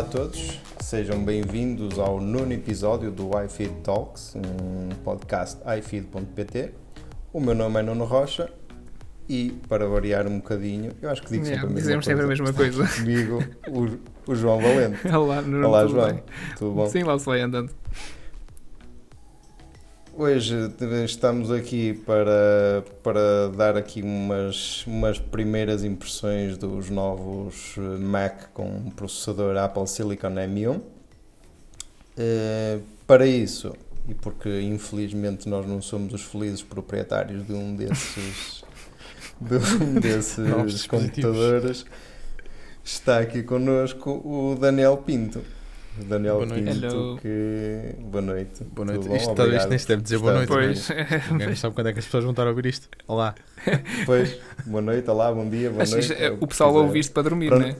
Olá a todos, sejam bem-vindos ao nono episódio do iFeed Talks, um podcast iFeed.pt. O meu nome é Nuno Rocha e, para variar um bocadinho, eu acho que digo sempre, Yeah, a, mesma dizemos sempre a mesma coisa. Comigo, o, o João Valente. Olá, Nuno, Olá, João. bem? Tudo bom? Sim, lá se vai andando. Hoje estamos aqui para, para dar aqui umas, umas primeiras impressões dos novos Mac com processador Apple Silicon M1. Eh, para isso, e porque infelizmente nós não somos os felizes proprietários de um desses, de um desses computadores, está aqui connosco o Daniel Pinto. O Daniel Boa noite. Hello. que. Boa noite. Boa noite. Tudo bom? Isto, isto nem se deve dizer boa noite. Pois, Ninguém sabe quando é que as pessoas vão estar a ouvir isto. Olá. Pois, boa noite, olá, bom dia, boa Acho noite. é- é o pessoal quiser. ouve isto para dormir, Pronto. né?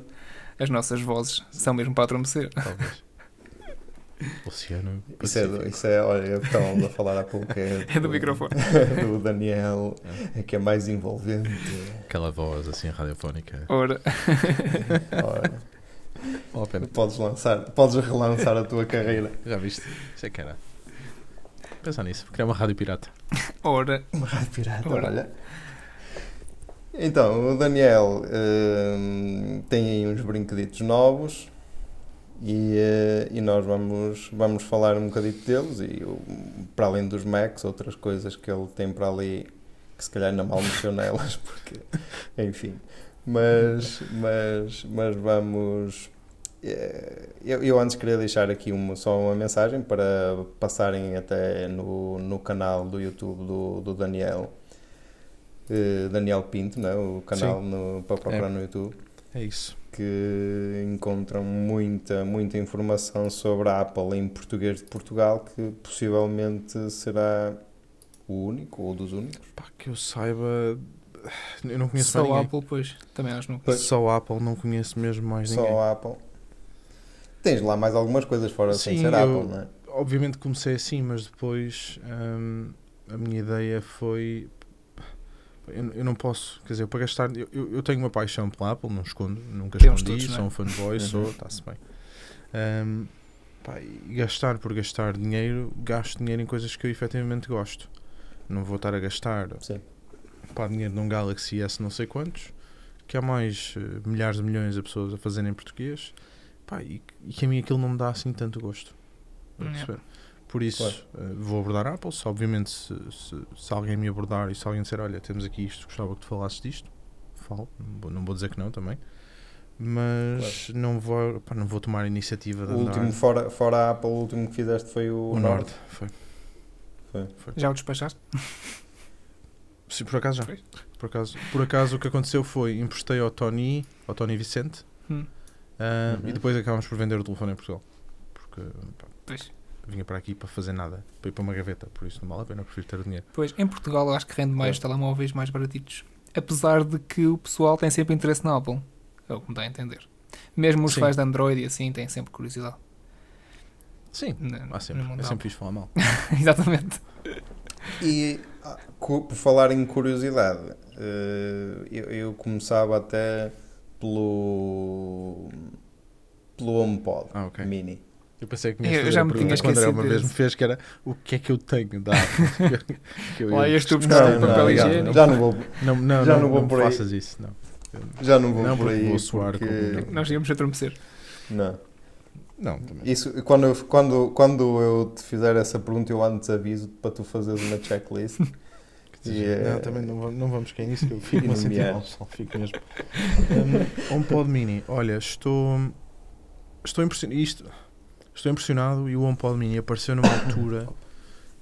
As nossas vozes são mesmo para adormecer. Talvez. Oceano. Isso é, do- isso é, olha, eu estava a falar há pouco. É, É do microfone. do Daniel, é que é mais envolvente. Aquela voz assim radiofónica. Ora, Olha, Vale a pena. podes lançar, podes relançar a tua carreira. Já viste? Isso é que era. Pensar nisso. Criar uma rádio pirata. ora, Uma rádio pirata, Ora. olha. Então, o Daniel hum, tem aí uns brinqueditos novos e, eh, e nós vamos, vamos falar um bocadito deles e para além dos Macs, outras coisas que ele tem para ali que se calhar ainda mal mexeu nelas, porque enfim. Mas, mas, mas vamos. eh, Eu, eu antes queria deixar aqui uma, só uma mensagem para passarem até no, no canal do YouTube do, do Daniel. eh, Daniel Pinto, né? o canal no, para procurar no YouTube, É isso. que encontram muita, muita informação sobre a Apple em português de Portugal, que possivelmente será o único ou dos únicos. Pá, que eu saiba. Eu não conheço só mais o ninguém. Apple, pois. Também acho que não. Pois. Só a Apple não conheço mesmo mais ninguém. Só a Apple. Tens lá mais algumas coisas fora sem Sim, ser eu- Apple, não é? Obviamente comecei assim, mas depois hum, a minha ideia foi. Eu, eu não posso, quer dizer, para gastar. Eu, eu tenho uma paixão pela Apple, não escondo, nunca Temos escondi, todos, não é? sou um fanboy, Uhum. sou, está-se bem. Hum, pá, e gastar por gastar dinheiro, gasto dinheiro em coisas que eu efetivamente gosto. Não vou estar a gastar Sim. Pá, dinheiro num Galaxy S não sei quantos, que há mais eh, milhares de milhões de pessoas a fazerem em português, pá, e, e que a mim aquilo não me dá assim tanto gosto. Yeah. Por isso, eh, vou abordar a Apple. Se, obviamente, se, se, se alguém me abordar e se alguém disser, olha, temos aqui isto, gostava que tu falasses disto, falo. Não vou, não vou dizer que não também. Mas não, vou, pá, não vou tomar a iniciativa de O andar- último, fora, fora a Apple, o último que fizeste foi o, o Nord. Foi. Foi. Foi. Já o despachaste? Sim, por acaso já. Foi. Por acaso, por acaso o que aconteceu foi emprestei ao Tony, ao Tony Vicente, Hum. ah, Uhum. e depois acabámos por vender o telefone em Portugal. Porque pá, Pois. vinha para aqui para fazer nada, para ir para uma gaveta, por isso não vale a pena, prefiro ter o dinheiro. Pois, em Portugal eu acho que rende mais É. telemóveis mais baratitos. Apesar de que o pessoal tem sempre interesse na Apple. É o que me dá a entender. Mesmo os Sim. fãs de Android e assim têm sempre curiosidade. Sim, No- há sempre, no mundo é da sempre fixe falar mal. Exatamente. E ah, por falar em curiosidade, eh, eu, eu começava até pelo pelo HomePod Ah, ok. Mini. Eu pensei que Eu me ia fazer já a me pergunta tinha quando era esquecido uma vez me fez que era o que é que eu tenho da eu- Lá eu- ias tu buscar Não, o papel higiênico. já não vou, Não, não, já não, não vou não por aí. faças isso, não. já não vou Não, por aí vou soar porque- Nós íamos adormecer. não. Não, também. Isso, quando, eu, quando, quando eu te fizer essa pergunta, eu antes aviso para tu fazeres uma checklist. Eh, Não, também não, vamos- não vamos cair nisso, que eu fico-me a sentir nomear. mal, só fico mesmo. Um, HomePod Mini, olha, estou, estou impressionado, isto, estou impressionado e o HomePod Mini apareceu numa altura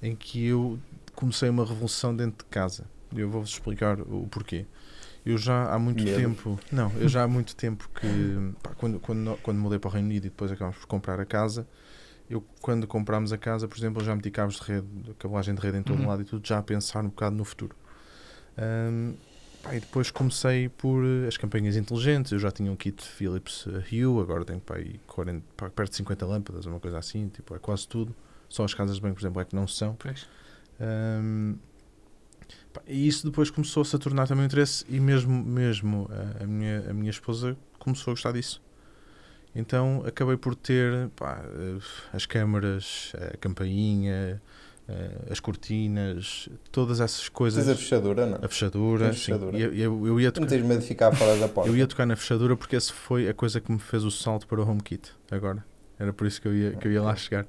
em que eu comecei uma revolução dentro de casa. Eu vou-vos explicar o porquê. Eu já há muito Medo. tempo, não, eu já há muito tempo que, pá, quando, quando, quando mudei para o Reino Unido e depois acabamos por comprar a casa, eu quando comprámos a casa, por exemplo, eu já meti cabos de rede, cabelagem de rede em todo Uhum. lado e tudo, já a pensar um bocado no futuro. Ahm, pá, e depois comecei por eh, as campanhas inteligentes, eu já tinha um kit Philips eh, Hue, agora tenho pá, aí 40, pá, perto de 50 lâmpadas, uma coisa assim, tipo, é quase tudo. Só as casas de banho, por exemplo, é que não são. Pois. Pá, e isso depois começou-se a tornar também um interesse e mesmo, mesmo eh, a, minha, a minha esposa começou a gostar disso. Então acabei por ter pá, eh, as câmaras, a campainha, eh, as cortinas, todas essas coisas. Tens a fechadura, não? A fechadura, sim. fechadura. E Eu, eu, eu ia Tu não tocar, tens medo de ficar fora da porta. eu ia tocar na fechadura porque essa foi a coisa que me fez o salto para o HomeKit agora. Era por isso que eu ia, que eu ia lá chegar.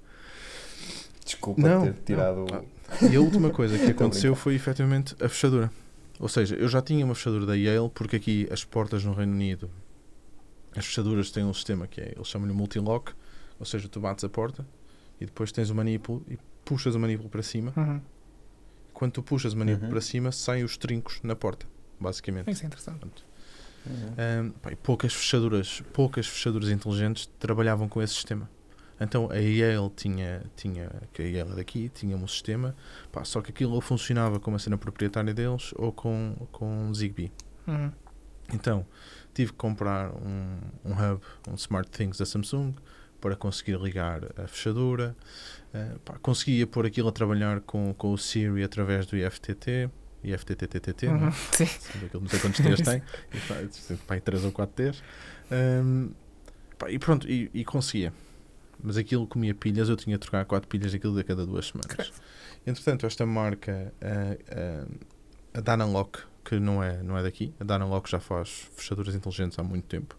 Desculpa Não, ter tirado não. E a última coisa que aconteceu foi efetivamente a fechadura. Ou seja, eu já tinha uma fechadura da Yale, porque aqui as portas no Reino Unido, as fechaduras têm um sistema que é, eles chamam-lhe multilock, ou seja, tu bates a porta e depois tens o manípulo e puxas o manípulo para cima. Uhum. Quando tu puxas o manípulo Uhum. para cima, saem os trincos na porta, basicamente. Isso é interessante. Uhum. Ahm, pá, poucas fechaduras, poucas fechaduras inteligentes trabalhavam com esse sistema. Então a Yale tinha, tinha que a Yale daqui, tinha um sistema, pá, só que aquilo ou funcionava com uma cena proprietária deles ou com, com Zigbee. Uhum. Então tive que comprar um, um hub, um Smart Things da Samsung para conseguir ligar a fechadura. Ah, pá, conseguia pôr aquilo a trabalhar com, com o Siri através do IFTT, IFTTTT, não é? Uhum. Sim. Aquilo, não sei quantos T's tem, e, pá, tem, pá, aí 3 ou 4 T's. Ahm, pá, e pronto, e, e conseguia. Mas aquilo comia pilhas, eu tinha de trocar 4 pilhas daquilo a cada duas semanas. Entretanto, esta marca, a, a, a Danalock, que não é, não é daqui, a Danalock já faz fechaduras inteligentes há muito tempo.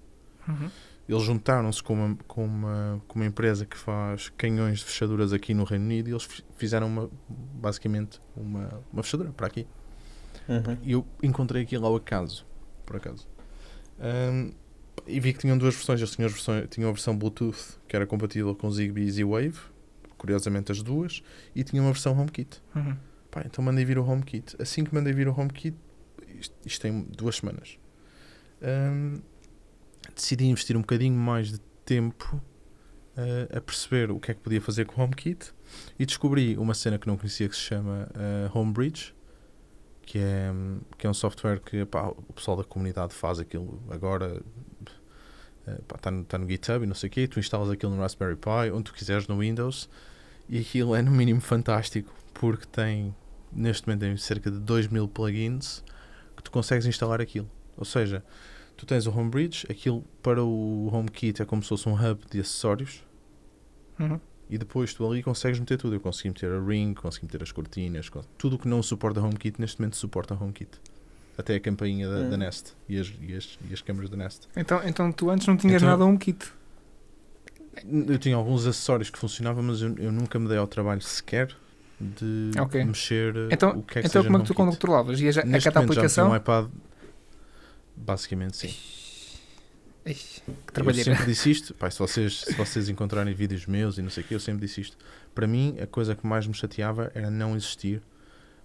Uhum. Eles juntaram-se com uma, com, uma, com uma empresa que faz canhões de fechaduras aqui no Reino Unido e eles fi- fizeram uma, basicamente uma, uma fechadura para aqui. Uhum. E eu encontrei aquilo ao acaso, por acaso. Ahm, e vi que tinham duas versões. Eles tinham, versões, tinham a versão Bluetooth, que era compatível com Zigbee e Z-Wave, curiosamente as duas, e tinha uma versão HomeKit. Uhum. Pá, então mandei vir o HomeKit. Assim que mandei vir o HomeKit, isto, isto tem duas semanas, ahm, decidi investir um bocadinho mais de tempo ah, a perceber o que é que podia fazer com o HomeKit e descobri uma cena que não conhecia que se chama ah, Homebridge, que é, que é um software que pá, o pessoal da comunidade faz aquilo agora. Está no, tá no GitHub e não sei o quê. Tu instalas aquilo no Raspberry Pi, onde tu quiseres, no Windows, e aquilo é no mínimo fantástico porque tem neste momento tem cerca de 2 mil plugins que tu consegues instalar aquilo. Ou seja, tu tens o Homebridge, aquilo para o HomeKit é como se fosse um hub de acessórios Uhum. e depois tu ali consegues meter tudo. Eu consegui meter a ring, consegui meter as cortinas, tudo o que não suporta HomeKit neste momento suporta HomeKit. Até a campainha da, da Hum. Nest e as, e, as, e as câmaras da Nest. Então, então tu antes não tinhas Então- nada a um kit. Eu tinha alguns acessórios que funcionavam, mas eu, eu nunca me dei ao trabalho sequer de Ok. mexer eh, Então, o que é que então como é que tu HomeKit. controlavas? Ias a, a Neste cada já aplicação? tenho um iPad. Basicamente, sim. Ixi, que Eu sempre disse isto. Pá, se, vocês, se vocês encontrarem vídeos meus e não sei o que, eu sempre disse isto. Para mim, a coisa que mais me chateava era não existir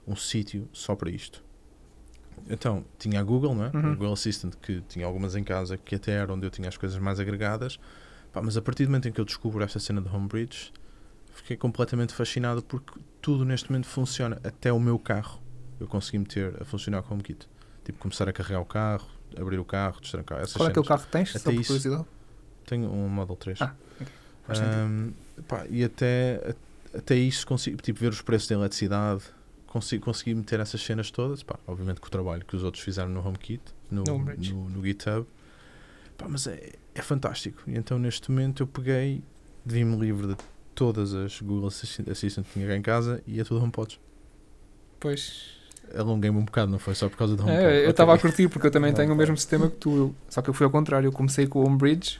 um sítio só para isto. Então, tinha a Google, não é? Uhum. A Google Assistant, que tinha algumas em casa, que até era onde eu tinha as coisas mais agregadas. Pá, mas a partir do momento em que eu descubro esta cena de Homebridge, fiquei completamente fascinado porque tudo neste momento funciona. Até o meu carro eu consegui meter a funcionar com o HomeKit. Tipo, começar a carregar o carro, abrir o carro, destrancar. Essas Qual é que é o carro que tens? Até isso. curiosidade. Tenho um Model 3. Ah, sentido. Ahm, pá, e até, até isso consigo tipo, ver os preços da eletricidade, consigo, consegui meter essas cenas todas. Pá, obviamente com o trabalho que os outros fizeram no HomeKit, no, No no, no GitHub. Pá, mas é, é fantástico. E então neste momento eu peguei, vi-me livre de todas as Google Assistant, que tinha cá em casa e a tudo HomePods. Pois. Alonguei-me um bocado, não foi só por causa do HomePod. É, eu estava a curtir porque eu também tenho o mesmo sistema que tu. Só que eu fui ao contrário. Eu comecei com o Homebridge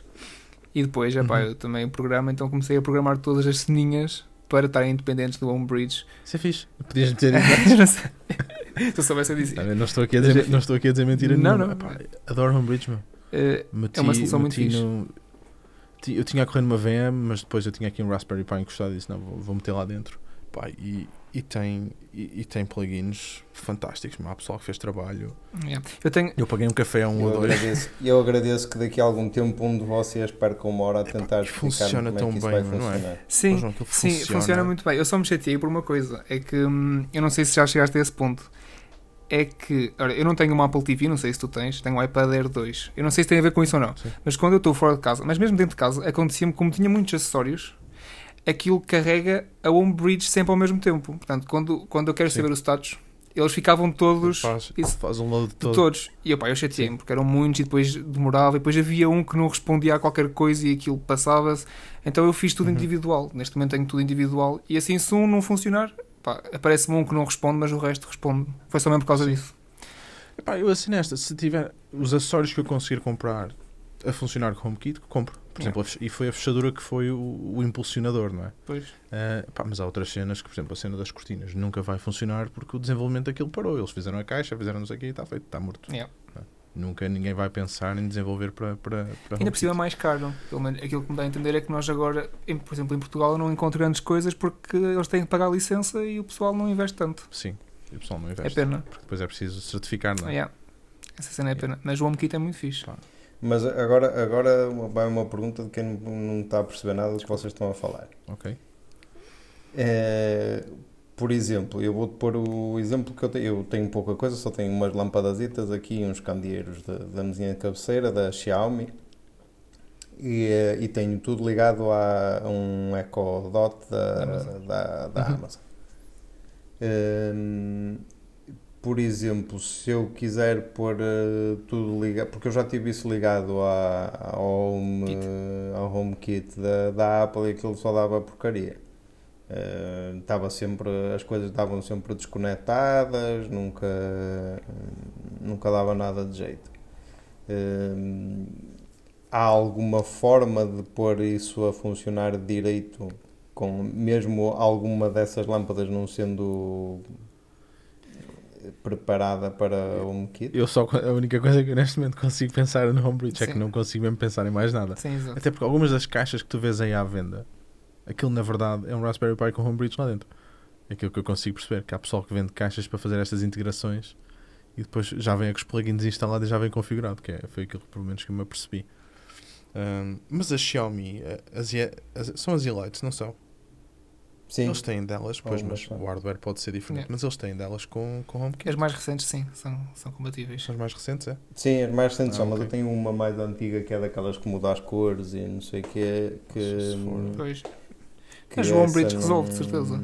e depois, epá, Uhum. eu também programo, então comecei a programar todas as ceninhas para estarem independentes do Homebridge. Isso é fixe. Podias meter. Não. Se eu soubesse eu dizia. Não, eu não estou aqui a dizer, não estou aqui a dizer mentira Não, nenhuma. não. Epá, adoro Homebridge, meu. Eh, Meti, É uma solução muito fixe. no- Eu tinha a correr numa VM, mas depois eu tinha aqui um Raspberry Pi encostado e disse: Não, vou, vou meter lá dentro. Pá, e, e, tem, e, e tem plugins fantásticos. Mas há pessoal que fez trabalho. é. Eu tenho. Eu paguei um café a um ou Eu dois. agradeço, eu agradeço que daqui a algum tempo um de vocês perca uma hora a tentar e explicar funciona como é tão que isso bem, vai não é? funcionar. Sim, aquilo sim, funciona. muito bem. Eu só me chateei por uma coisa. É que hum, eu não sei se já chegaste a esse ponto. É que, olha, eu não tenho uma Apple TV, não sei se tu tens, tenho um iPad Air 2. Eu não sei se tem a ver com isso ou não. Sim. Mas quando eu estou fora de casa, mas mesmo dentro de casa, acontecia-me como tinha muitos acessórios, aquilo carrega a Homebridge sempre ao mesmo tempo. Portanto, quando, quando eu quero Sim. saber o status, eles ficavam todos. Faz, isso- faz um load de todo. todos. E eu, pá, eu chateei-me porque eram muitos e depois demorava. E depois havia um que não respondia a qualquer coisa e aquilo passava-se. Então eu fiz tudo Uhum. individual. Neste momento tenho tudo individual. E assim, se um não funcionar, pá, aparece-me um que não responde, mas o resto responde. Foi só mesmo por causa Sim. disso. Epá, eu assim nesta, se tiver os acessórios que eu conseguir comprar a funcionar com o HomeKit, compro. Por Yeah. exemplo, a e foi a fechadura que foi o, o impulsionador, não é? Pois. Ah, pá, mas há outras cenas que, por exemplo, a cena das cortinas nunca vai funcionar porque o desenvolvimento daquilo parou. Eles fizeram a caixa, fizeram não sei o e está feito, está morto. Yeah. Nunca ninguém vai pensar em desenvolver para. para, para Ainda por cima é mais caro. Pelo menos aquilo que me dá a entender é que nós agora, em- por exemplo, em Portugal, eu não encontro grandes coisas porque eles têm que pagar a licença e o pessoal não investe tanto. Sim, o pessoal não É investe. pena. Porque depois é preciso certificar, não é? Yeah. Essa cena é pena. Mas o HomeKit é muito fixe. Pá. Mas agora, agora vai uma pergunta de quem não- está a perceber nada do que vocês estão a falar. Ok. É, por exemplo, eu vou-te pôr o exemplo que eu tenho. Eu tenho pouca coisa, só tenho umas lâmpadazitas aqui uns candeeiros da, da mesinha de cabeceira da Xiaomi. E, eh, e tenho tudo ligado a um Echo Dot da, Amazon. da, da Uhum. Amazon. Por exemplo, se eu quiser pôr eh, tudo ligado, porque eu já tive isso ligado à, ao, home, Kit. ao HomeKit da, da Apple e aquilo só dava porcaria. Eh, Estava sempre, as coisas estavam sempre desconectadas, nunca, nunca dava nada de jeito. Eh, há alguma forma de pôr isso a funcionar direito, com mesmo alguma dessas lâmpadas não sendo preparada para o HomeKit? Eu só, a única coisa que eu neste momento consigo pensar no Homebridge é que não consigo mesmo pensar em mais nada. Sim, exato. Até porque algumas das caixas que tu vês aí à venda, aquilo na verdade é um Raspberry Pi com Homebridge lá dentro. É aquilo que eu consigo perceber, que há pessoal que vende caixas para fazer estas integrações e depois já vem com os plugins instalados e já vem configurado, que é, foi aquilo que pelo menos que eu me apercebi. Ahm, mas a Xiaomi, a- as, as, são as Elites, não são? Sim, Eles têm delas, pois, mas o hardware pode ser diferente, Yeah. mas eles têm delas com, com HomeKit. As mais recentes, sim, são, são compatíveis. São as mais recentes, é? sim, as mais recentes Ah, são, mas ok. eu tenho uma mais antiga que é daquelas que muda as cores e não sei o quê, que, Se for- Pois. que Mas o Homebridge resolve, de certeza.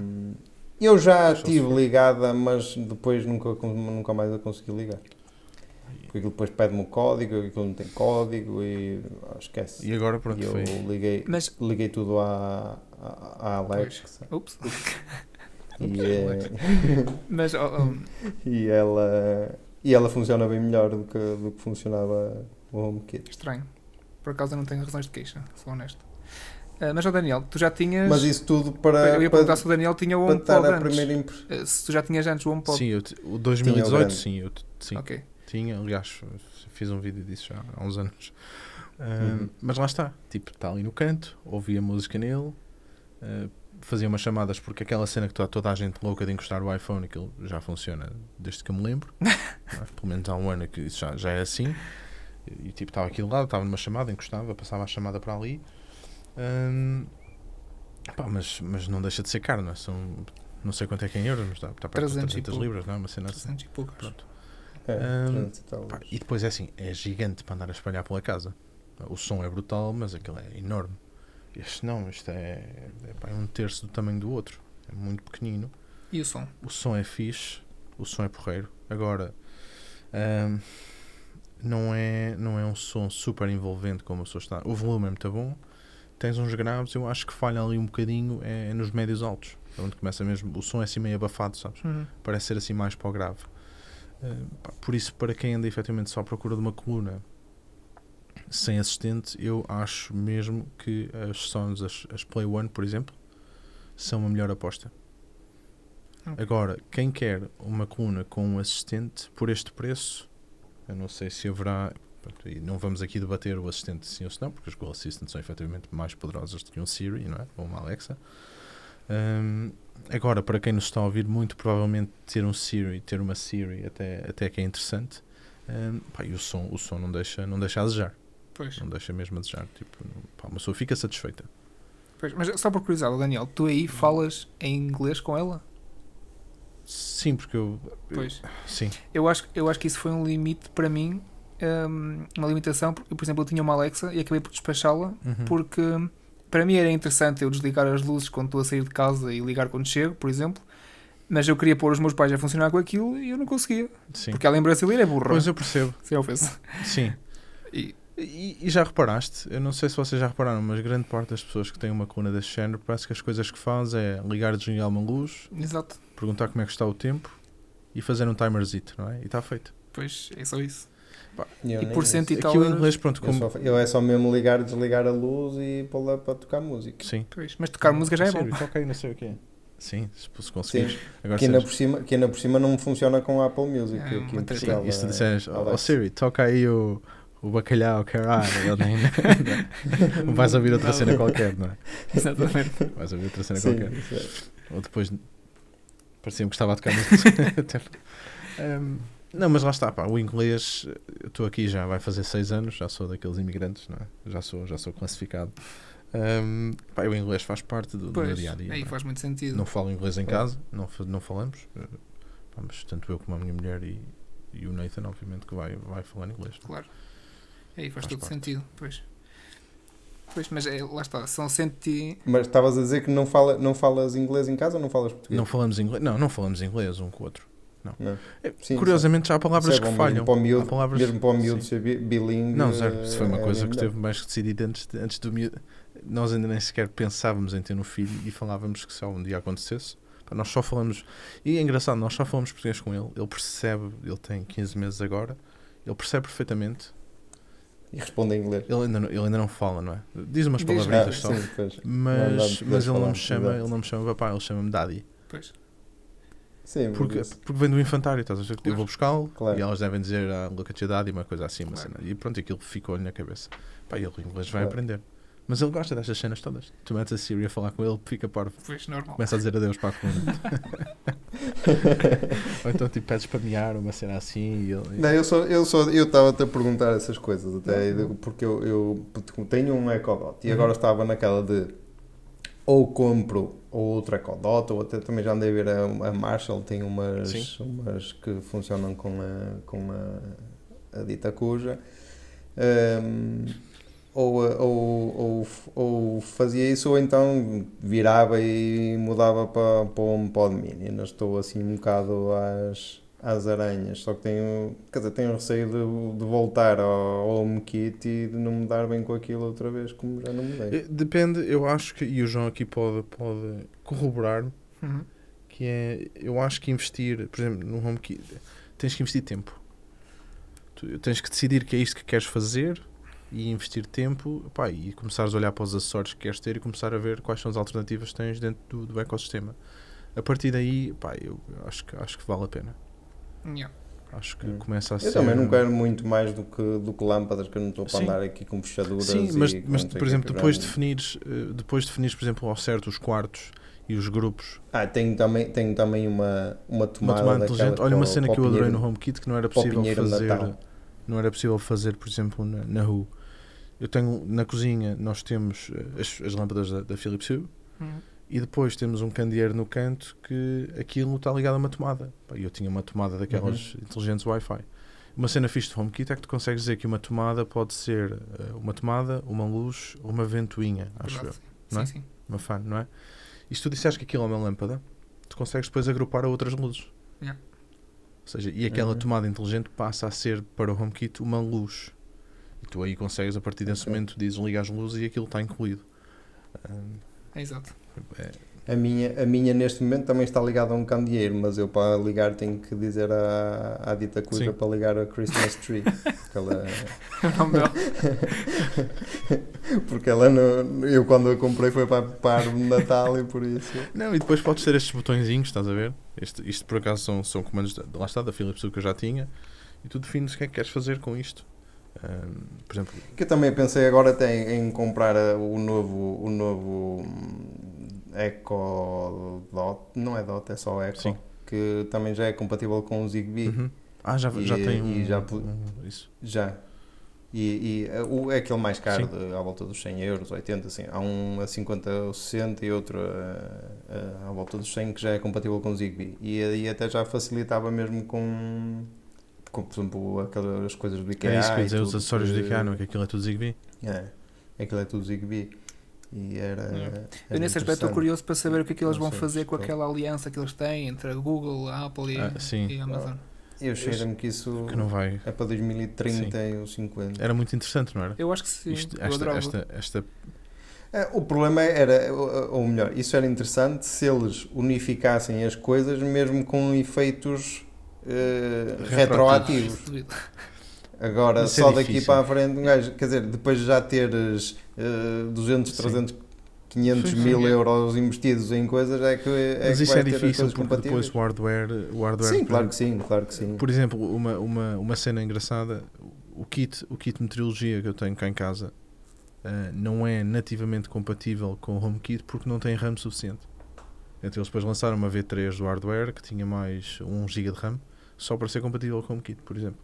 Eu já Só se tive for. ligada, mas depois nunca, nunca mais a consegui ligar. Porque aquilo depois pede-me o código, aquilo não tem código e ah, esquece. E agora, pronto, E eu foi. liguei, Mas, liguei tudo à, à, à Alexa ups. e, eh, Mas, oh, oh, e, ela, e ela funciona bem melhor do que, do que funcionava o HomeKit. estranho. Por acaso eu não tenho razões de queixa, sou honesto. Ah, mas, ó Daniel, tu já tinhas. Mas isso tudo para, eu ia para, perguntar se o Daniel tinha o HomePod a antes. Ah, Se tu já tinhas antes o HomePod. Sim, eu, o Tinha o 2018, grande. sim, eu sim, Ok. tinha. Aliás, fiz um vídeo disso já há uns anos. Ah, Uhum. Mas lá está, tipo, está ali no canto, ouvia música nele, ah, fazia umas chamadas, porque aquela cena que está toda a gente louca de encostar o iPhone, aquilo já funciona desde que eu me lembro. é? Pelo menos há um ano que isso já, já é assim. E tipo, estava aqui do lado, estava numa chamada, encostava, passava a chamada para ali. Ahm, pá, mas, mas não deixa de ser caro, não é? São não sei quanto é que é em euros, mas está, está para 300 e 300 pouco. libras, não é? Uma cena assim. 300 e poucos. Pronto. É, Ahm, 300 e tal. Pá, e depois é assim, é gigante para andar a espalhar pela casa. O som é brutal, mas aquilo é enorme. Este não, isto é, é é um terço do tamanho do outro. É muito pequenino. E o som? O som é fixe, o som é porreiro. Agora, ahm, não, é, não é um som super envolvente como a pessoa está. O volume é muito bom. Tens uns graves, eu acho que falha ali um bocadinho é nos médios altos. É onde começa mesmo. O som é assim meio abafado, sabes? Uhum. parece ser assim mais para o grave. Uh, pá, por isso, para quem anda efetivamente só à procura de uma coluna sem assistente, eu acho mesmo que as Sons, as, as Play One, por exemplo, são a melhor aposta. Ok. Agora, quem quer uma coluna com um assistente por este preço, eu não sei se haverá. e não vamos aqui debater o assistente sim ou se não, porque os Google Assistants são efetivamente mais poderosas do que um Siri, não é? Ou uma Alexa. Hum, agora, para quem nos está a ouvir, muito provavelmente ter um Siri, ter uma Siri, até, até que é interessante. Hum, pá, e o som, o som não, deixa, não deixa a desejar. Pois. Não deixa mesmo a desejar. Tipo, pá, uma pessoa fica satisfeita. Pois, Mas só por curiosidade, Daniel, tu aí falas em inglês com ela? Sim, porque eu. Pois. Sim. Eu acho, eu acho que isso foi um limite para mim, hum, uma limitação, porque, por exemplo, eu tinha uma Alexa e acabei por despachá-la Uhum. porque para mim era interessante eu desligar as luzes quando estou a sair de casa e ligar quando chego, por exemplo, Mas eu queria pôr os meus pais a funcionar com aquilo e eu não conseguia. Sim. Porque ela em brasileiro é burra. Pois eu percebo. Sem ofensa. Sim. E- E, e já reparaste, eu não sei se vocês já repararam, mas grande parte das pessoas que têm uma coluna desse género parece que as coisas que faz é ligar e desligar uma luz, Exato. perguntar como é que está o tempo e fazer um timerzito, não é? E está feito. Pois é só isso. Eu E por isso. cento e tal Aqui o euros. inglês, pronto, Eu, como. só, eu é só mesmo ligar e desligar a luz e pôr lá para tocar música. Sim. Pois. Mas tocar música já é bom. Aí, não sei o quê. Sim, se, se conseguires. Sim, Agora que ainda, se- por cima, que ainda por cima não funciona com a Apple Music. É, aqui em. Portugal, e se tu é- disseres, oh, Alexa. Siri, toca aí o, o bacalhau, caralho, nem. não vais ouvir outra cena qualquer, não é? Exatamente. Vais ouvir outra cena Sim, qualquer. é. Ou depois parecia-me que estava a tocar música. Hum, não, mas lá está, pá, o inglês, estou aqui já, vai fazer seis anos, já sou daqueles imigrantes, não é? Já sou, já sou classificado. Hum, pá, o inglês faz parte do, do meu Pois. dia a dia. Aí não, é? faz muito sentido. Não falo inglês em casa, não, não falamos, eh, pá, mas tanto eu como a minha mulher e, e o Nathan, obviamente, que vai, vai falar inglês. não é? Claro. Aí faz, Faz todo parte. sentido. Pois. Pois, mas é, lá está. São cento e... Mas estavas a dizer que não, fala, não falas inglês em casa ou não falas português? Não falamos inglês, não, não falamos inglês um com o outro. Não. É, Sim, Curiosamente, já há Isso palavras é que falham. Mesmo para o miúdo, Há palavras- mesmo para o miúdo ser bi- bilingue. Não, zero. Isso foi uma é coisa que melhor. esteve mais que decidida antes, de- antes do miúdo. Nós ainda nem sequer pensávamos em ter um filho e falávamos que se algum dia acontecesse. Nós só falamos. E é engraçado, nós só falamos português com ele. Ele percebe, ele tem 15 meses agora, ele percebe perfeitamente. E responde em inglês. Ele ainda não, ele ainda não fala, não é? Diz umas Diz, Ah, palavritas só. sim, pois. Mas, não, mas podes ele não me chama, exato. ele não me chama papai, ele chama-me daddy. Pois. Sim, mas Porque, isso- porque vem do infantário, estás a ver? Eu vou buscá-lo Claro. e elas devem dizer ah, look at your daddy, uma coisa assim, uma Claro. cena. E pronto, aquilo ficou-lhe na cabeça. Pá, ele o inglês vai Claro. aprender. Mas ele gosta destas cenas todas. Tu metes a Siri a falar com ele, fica parvo. Pois, normal. Começa a dizer adeus para a coluna. Ou então tipo pedes para mear, uma cena assim e ele. Não, eu só eu só eu estava-te a perguntar essas coisas até porque eu, eu tenho um Echo Dot e Uhum. agora estava naquela de ou compro ou outro Echo Dot ou até também já andei a ver a, a Marshall tem umas, Sim. umas que funcionam com a, com a, a dita cuja Ahm, ou, ou, ou, ou fazia isso ou então virava e mudava para, para o HomePod Mini ainda estou assim um bocado às, às aranhas só que tenho, quer dizer, tenho receio de, de voltar ao HomeKit e de não me dar bem com aquilo outra vez como já não me dei Eh, Depende, eu acho que, e o João aqui pode, pode corroborar Uhum. que é, eu acho que investir, por exemplo, no HomeKit, tens que investir tempo. Tu tens que decidir que é isto que queres fazer e investir tempo pá, e começares a olhar para os acessórios que queres ter e começar a ver quais são as alternativas que tens dentro do, do ecossistema. A partir daí, pá, eu acho que, acho que vale a pena. Yeah. Acho que Hum. começa a eu ser. também não quero muito mais do que, do que lâmpadas que eu não estou para Sim. andar aqui com fechaduras Sim, mas, mas por exemplo, quê, depois já- definires, eh, depois definires, por exemplo, ao certo os quartos e os grupos, Ah, tenho também, tenho também uma, uma uma tomada, tomada daquela inteligente. Olha, uma cena que eu adorei no HomeKit que não era possível de fazer. Não era possível fazer, por exemplo, na, na rua. Eu tenho na cozinha, nós temos eh, as, as lâmpadas da, da Philips Hue Uhum. e depois temos um candeeiro no canto que aquilo está ligado a uma tomada. Pá, Eu tinha uma tomada daquelas Uhum. inteligentes Wi-Fi. Uma cena fixe do HomeKit é que tu consegues dizer que uma tomada pode ser eh, uma tomada, uma luz ou uma ventoinha, acho eu. Verdade. não é? Sim, sim. Uma fan, não é? E se tu disseres que aquilo é uma lâmpada, tu consegues depois agrupar a outras luzes. Yeah. Ou seja, e aquela Uhum. tomada inteligente passa a ser para o HomeKit uma luz. Tu aí consegues, a partir desse Ok. momento, dizes ligar as luzes e aquilo está incluído. Hum, É exato. é- A minha, a minha neste momento também está ligada a um candeeiro, mas eu para ligar tenho que dizer à, à dita cuja Sim. para ligar a Christmas Tree. porque ela, O nome dela. porque ela não, eu quando a comprei foi para, para a árvore de Natal e por isso. Não, e depois podes ter estes botõezinhos, estás a ver? Este, isto por acaso são, são comandos, da, lá está, da Philips Hue que eu já tinha. E tu defines o que é que queres fazer com isto. Por exemplo, Que eu também pensei agora até em comprar a- o novo, o novo hum, Echo Dot, não é Dot, é só Echo, Sim. que também já é compatível com o Zigbee. uhum. ah, já, E- já tem um, já um- isso. Já. E, e uh, o, é aquele mais caro, de, à volta dos 100 euros, 80, assim. Há um a 50 ou 60 e outro a, a, à volta dos 100 que já é compatível com o Zigbee. E aí até já facilitava mesmo com, com por exemplo, aquelas coisas do IKEA. É isso que eu ia dizer, os acessórios do que- IKEA, não é que aquilo é tudo Zigbee. É, aquilo é tudo Zigbee. E era. Yeah. era Eu nesse aspecto estou curioso para saber o que é que eles Não vão sei, fazer com aquela aliança que eles têm entre a Google, a Apple e, Ah, sim. e a Amazon. Eu cheiro-me que isso Que não vai. é para 2030 ou 50. Era muito interessante, não era? Eu acho que sim. Isto- esta, esta, esta, É, O problema era, ou ou melhor, isso era interessante se eles unificassem as coisas mesmo com efeitos eh, retroativos. Ah, duvido. Agora, é só daqui difícil. para a frente, um gajo, quer dizer, depois de já teres eh, 200, Sim. 300, 500 Sim, mil euros investidos em coisas, é que, é mas que isso é difícil porque compatíveis. depois o hardware. O hardware Sim, claro que sim, claro que sim. Por exemplo, uma, uma, uma cena engraçada, o kit, o kit meteorologia que eu tenho cá em casa ah, não é nativamente compatível com o HomeKit porque não tem RAM suficiente. Então eles depois lançaram uma V3 do hardware que tinha mais 1 GB de RAM só para ser compatível com o HomeKit, por exemplo.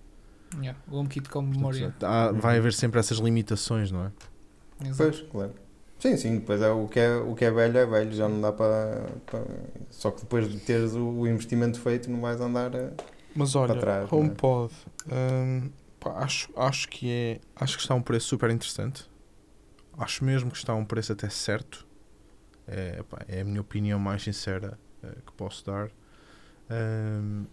Yeah, o HomeKit com memória. Portanto, há- vai haver sempre essas limitações, não é? Exato. Pois, claro. Sim, sim, depois é o que é, o que é velho é velho, já não dá para, para- Só que depois de teres o, o investimento feito não vais andar a... Mas Para olha, trás, não é? HomePod, hum, pá, acho, acho que é, acho que está a um preço super interessante. Acho mesmo que está a um preço até certo. É, pá, é a minha opinião mais sincera eh, que posso dar. Hum,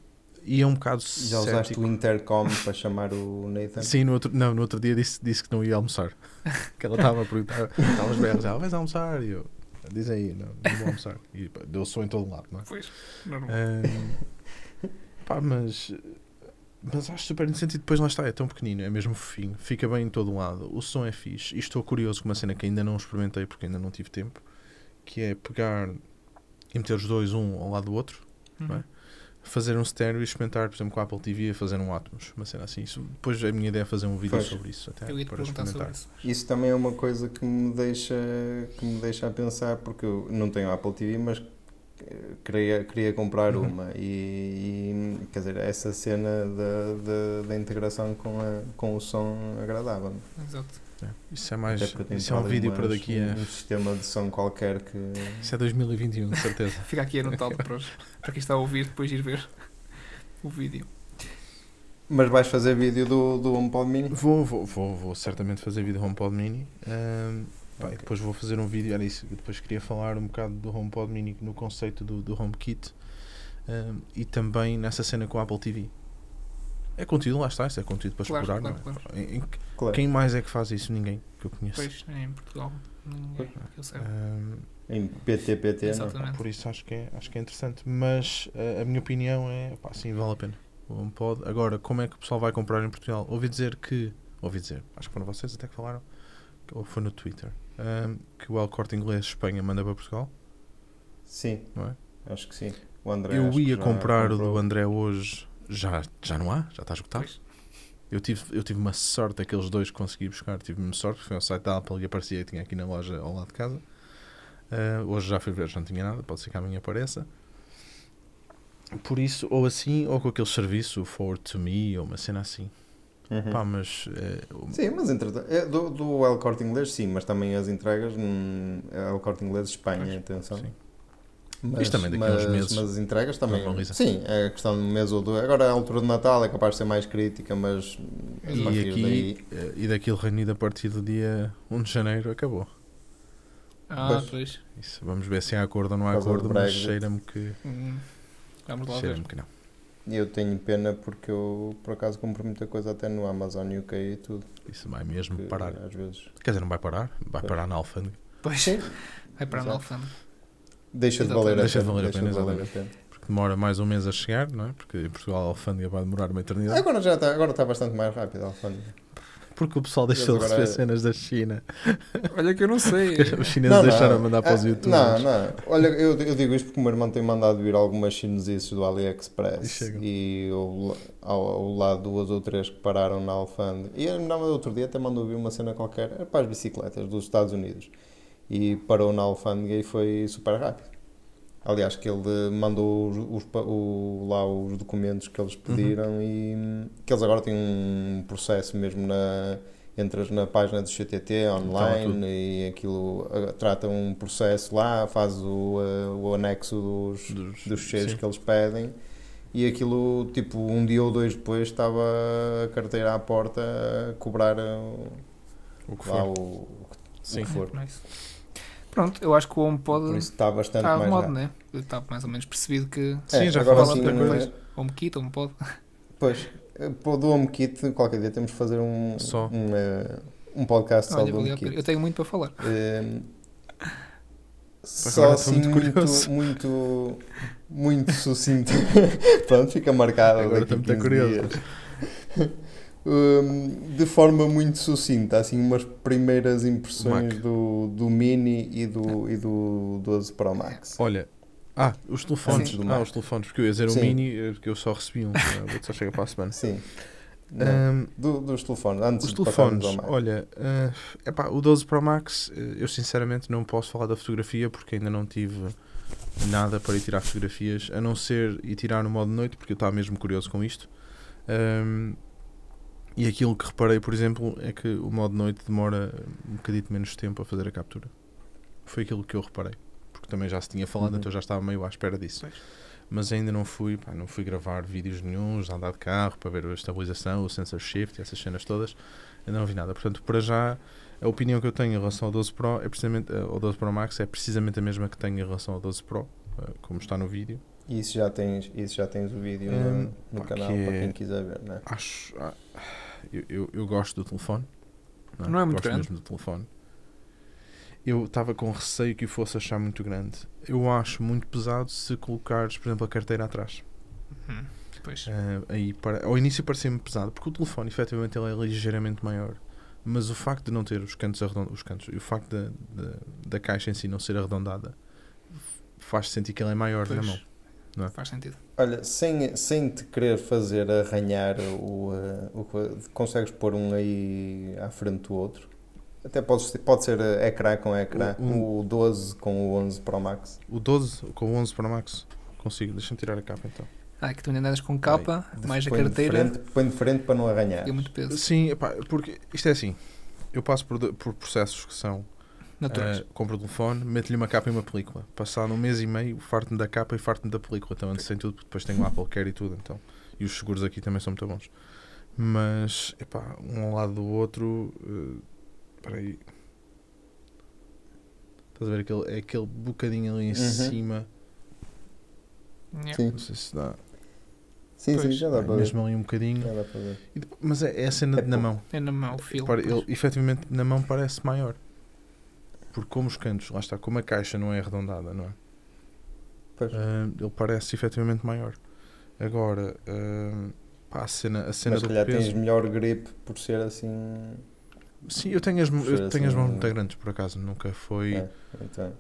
e é um bocado Já usaste cético. o intercom para chamar o Nathan? Sim, no outro, não, no outro dia disse, disse que não ia almoçar. que ela estava a perguntar, estava aos berros, ela vais almoçar? E eu, diz aí, não, não vou almoçar. E pá, deu som em todo lado, não é? Pois, normal. Ahm, pá, mas, mas acho super interessante e depois lá está, é tão pequenino, é mesmo fofinho, fica bem em todo um lado, o som é fixe. E estou curioso com uma cena que ainda não experimentei porque ainda não tive tempo, que é pegar e meter os dois um ao lado do outro, Uhum. é? Fazer um stereo e experimentar, por exemplo, com a Apple TV a fazer um Atmos, uma cena assim. Isso, depois a minha ideia é fazer um vídeo Pois. sobre isso até Eu ia te para perguntar sobre experimentar. isso. Isso também é uma coisa que me deixa, que me deixa a pensar, porque eu não tenho Apple TV, mas eh, queria, queria comprar Uhum. uma. E, e, quer dizer, essa cena da, da, da integração com, a, com o som agradava-me. Exato. Isso é mais, isso é um vídeo para daqui a. Um sistema de som qualquer que. Isso é 2021, de certeza. Fica aqui anotado para, os- para quem está a ouvir depois ir ver o vídeo. Mas vais fazer vídeo do, do HomePod Mini? Vou, vou, vou, vou certamente fazer vídeo HomePod Mini. Ahm, pá, e Ok. depois vou fazer um vídeo, era isso, depois queria falar um bocado do HomePod Mini no conceito do, do HomeKit ahm, e também nessa cena com a Apple TV. É conteúdo, lá está, isso é conteúdo para Claro, explorar, claro, não é? claro. Em- em- Claro. Quem mais é que faz isso? Ninguém que eu conheço. Pois, é em Portugal. Ninguém que eu saiba. Ahm, Em PTPT, não? Exatamente. por isso acho que é, acho que é interessante. Mas ah, a minha opinião é, pá, sim, vale a pena. O HomePod. Agora, como é que o pessoal vai comprar em Portugal? Ouvi dizer que, ouvi dizer, acho que foram vocês até que falaram, ou foi no Twitter, ahm, que o El Corte Inglês Espanha manda para Portugal, Sim, não é? acho que sim. O André Eu ia comprar o do André hoje, já, já não há, já está esgotado. Pois. Eu tive, eu tive uma sorte, aqueles dois que consegui buscar, tive uma sorte, porque foi ao site da Apple e aparecia e tinha aqui na loja ao lado de casa. Ah, hoje já fui ver, já não tinha nada, pode ser que amanhã apareça. Por isso, ou assim, ou com aquele serviço, o Forward to Me, ou uma cena assim. Uhum. Pá, mas eh, o- Sim, mas entretanto, é, do, do El Corte Inglês sim, mas também as entregas hum, El Corte Inglês Espanha, atenção. sim. Mas, Isto também daqui a mas, uns meses Mas as entregas também. Sim, é questão de um mês ou dois. Agora a altura de Natal é capaz de ser mais crítica, mas e aqui, daí. eh, e daquilo reunido a partir do dia 1 de janeiro acabou. Ah, Pois. pois. Isso, vamos ver se há acordo ou não há acordo, mas cheira-me que, Hum, Vamos lá ver. cheira que não. Eu tenho pena porque eu por acaso compro muita coisa até no Amazon UK e tudo. Isso vai mesmo que parar. Às vezes. Quer dizer, não vai parar, vai Pois. parar na alfândega. Pois, Sim, vai para a Exato. alfândega. Deixa de valer a de pena. a deixa de valer a pena. Porque demora mais um mês a chegar, não é? Porque em Portugal a alfândega vai demorar uma eternidade. Agora já está, agora está bastante mais rápido a alfândega. Porque o pessoal deixou de receber cenas da China. Olha que eu não sei. Os chineses deixaram de mandar para os Ah, youtubers. Não, não. Olha, eu, eu digo isto porque o meu irmão tem mandado vir algumas chinesices do E AliExpress chegam. e houve ao, ao lado duas ou três que pararam na alfândega. E ele, não, outro dia até mandou vir uma cena qualquer era para as bicicletas dos Estados Unidos e parou na alfândega e foi super rápido. Aliás, que ele mandou os, os o- lá os documentos que eles pediram e hum, que eles agora têm um processo mesmo na. Entras na página do CTT online e aquilo trata um processo lá, faz o, o anexo dos, Dos, dos cheiros sim. que eles pedem e aquilo, tipo, um dia ou dois depois estava a carteira à porta a cobrar ah, O que lá for. o, o Sim. que for. Nice. Pronto, eu acho que o HomePod Por isso está bastante está mais modo, né? Está mais ou menos percebido que Sim, já agora falaste sim, outra coisa. eh, HomeKit, HomePod. Pois, do HomeKit, qualquer dia temos de fazer um, Só. um, eh, um podcast só Olha, do a pena. HomeKit. eu tenho muito para falar. Eh, só assim muito muito, muito, muito sucinto. Pronto, fica marcado. Agora daqui estou muito 15 curioso. Hum, de forma muito sucinta, assim, umas primeiras impressões do, do Mini e do, e do 12 Pro Max. Olha, ah, os telefones. Sim. Ah, os telefones, porque eu ia dizer Sim. o Mini, eh, porque eu só recebi um, eh, só chega para a semana. Sim. Ahm, do- dos telefones, antes os de telefones, ao Mac. olha, eh, epá, o 12 Pro Max, eh, eu sinceramente não posso falar da fotografia porque ainda não tive nada para ir tirar fotografias, a não ser ir tirar no modo noite, porque eu estava mesmo curioso com isto. Ahm, e aquilo que reparei, por exemplo, é que o modo noite demora um bocadinho menos tempo a fazer a captura. Foi aquilo que eu reparei, porque também já se tinha falado, Uhum. então já estava meio à espera disso Pois. mas ainda não fui, pá, não fui gravar vídeos nenhums, andar de carro para ver a estabilização, o sensor shift, essas cenas todas, ainda não vi nada. Portanto, para já, a opinião que eu tenho em relação ao 12 Pro é precisamente, eh, ao 12 Pro Max é precisamente a mesma que tenho em relação ao 12 Pro, eh, como está no vídeo. E isso já tens, isso já tens o vídeo Hum, no, no pá, canal que é- para quem quiser ver, não é? Acho, ah, eu, eu, eu gosto do telefone, Não é muito gosto grande. mesmo do telefone. Eu estava com receio que o fosse achar muito grande. Eu acho muito pesado se colocares, por exemplo, a carteira atrás. Uhum. Pois. Ah, aí para, ao início parecia-me pesado, porque o telefone efetivamente ele é ligeiramente maior. Mas o facto de não ter os cantos arredondados, os cantos, e o facto da, da, da caixa em si não ser arredondada faz sentir que ele é maior na Pois. mão. Não é? Faz sentido. Olha, sem, sem te querer fazer arranhar o, eh, o consegues pôr um aí à frente do outro. Até pode, ser- pode ser eh, ecrã com ecrã, O- o 12 com o 11 Pro Max. O 12 com o 11 Pro Max consigo. Deixa-me tirar a capa então. Ah, que tu ainda andas com capa, mais a põe de carteira, frente- Põe de frente para não arranhar. fica muito peso. Sim, epá, porque isto é assim. Eu passo por, por processos que são Naturais. Uh, compro o telefone, meto-lhe uma capa e uma película. Passado um mês e meio, farto-me da capa e farto-me da película. Então antes sem tudo, porque depois tenho o Apple Care e tudo. Então. E os seguros aqui também são muito bons. Mas, epá, um ao lado do outro. Uh, espera aí. Estás a ver aquele, é aquele bocadinho ali em Uhum. cima. Yeah. Sim, Não sei se dá. sim, sim, Pois, já dá É, para ver. mesmo ali um bocadinho. Já dá para ver. E depois- mas é, é a cena É de na mão. É na mão o pois. ele efetivamente na mão parece maior. Porque como os cantos, lá está, como a caixa não é arredondada, não é? Ah, ele parece efetivamente maior. Agora, ah, pá, a cena, a cena Mas se do calhar peso. tens melhor grip por ser assim. Sim, eu tenho as, eu tenho as assim, mãos muito grandes, por acaso. Nunca foi. É, então,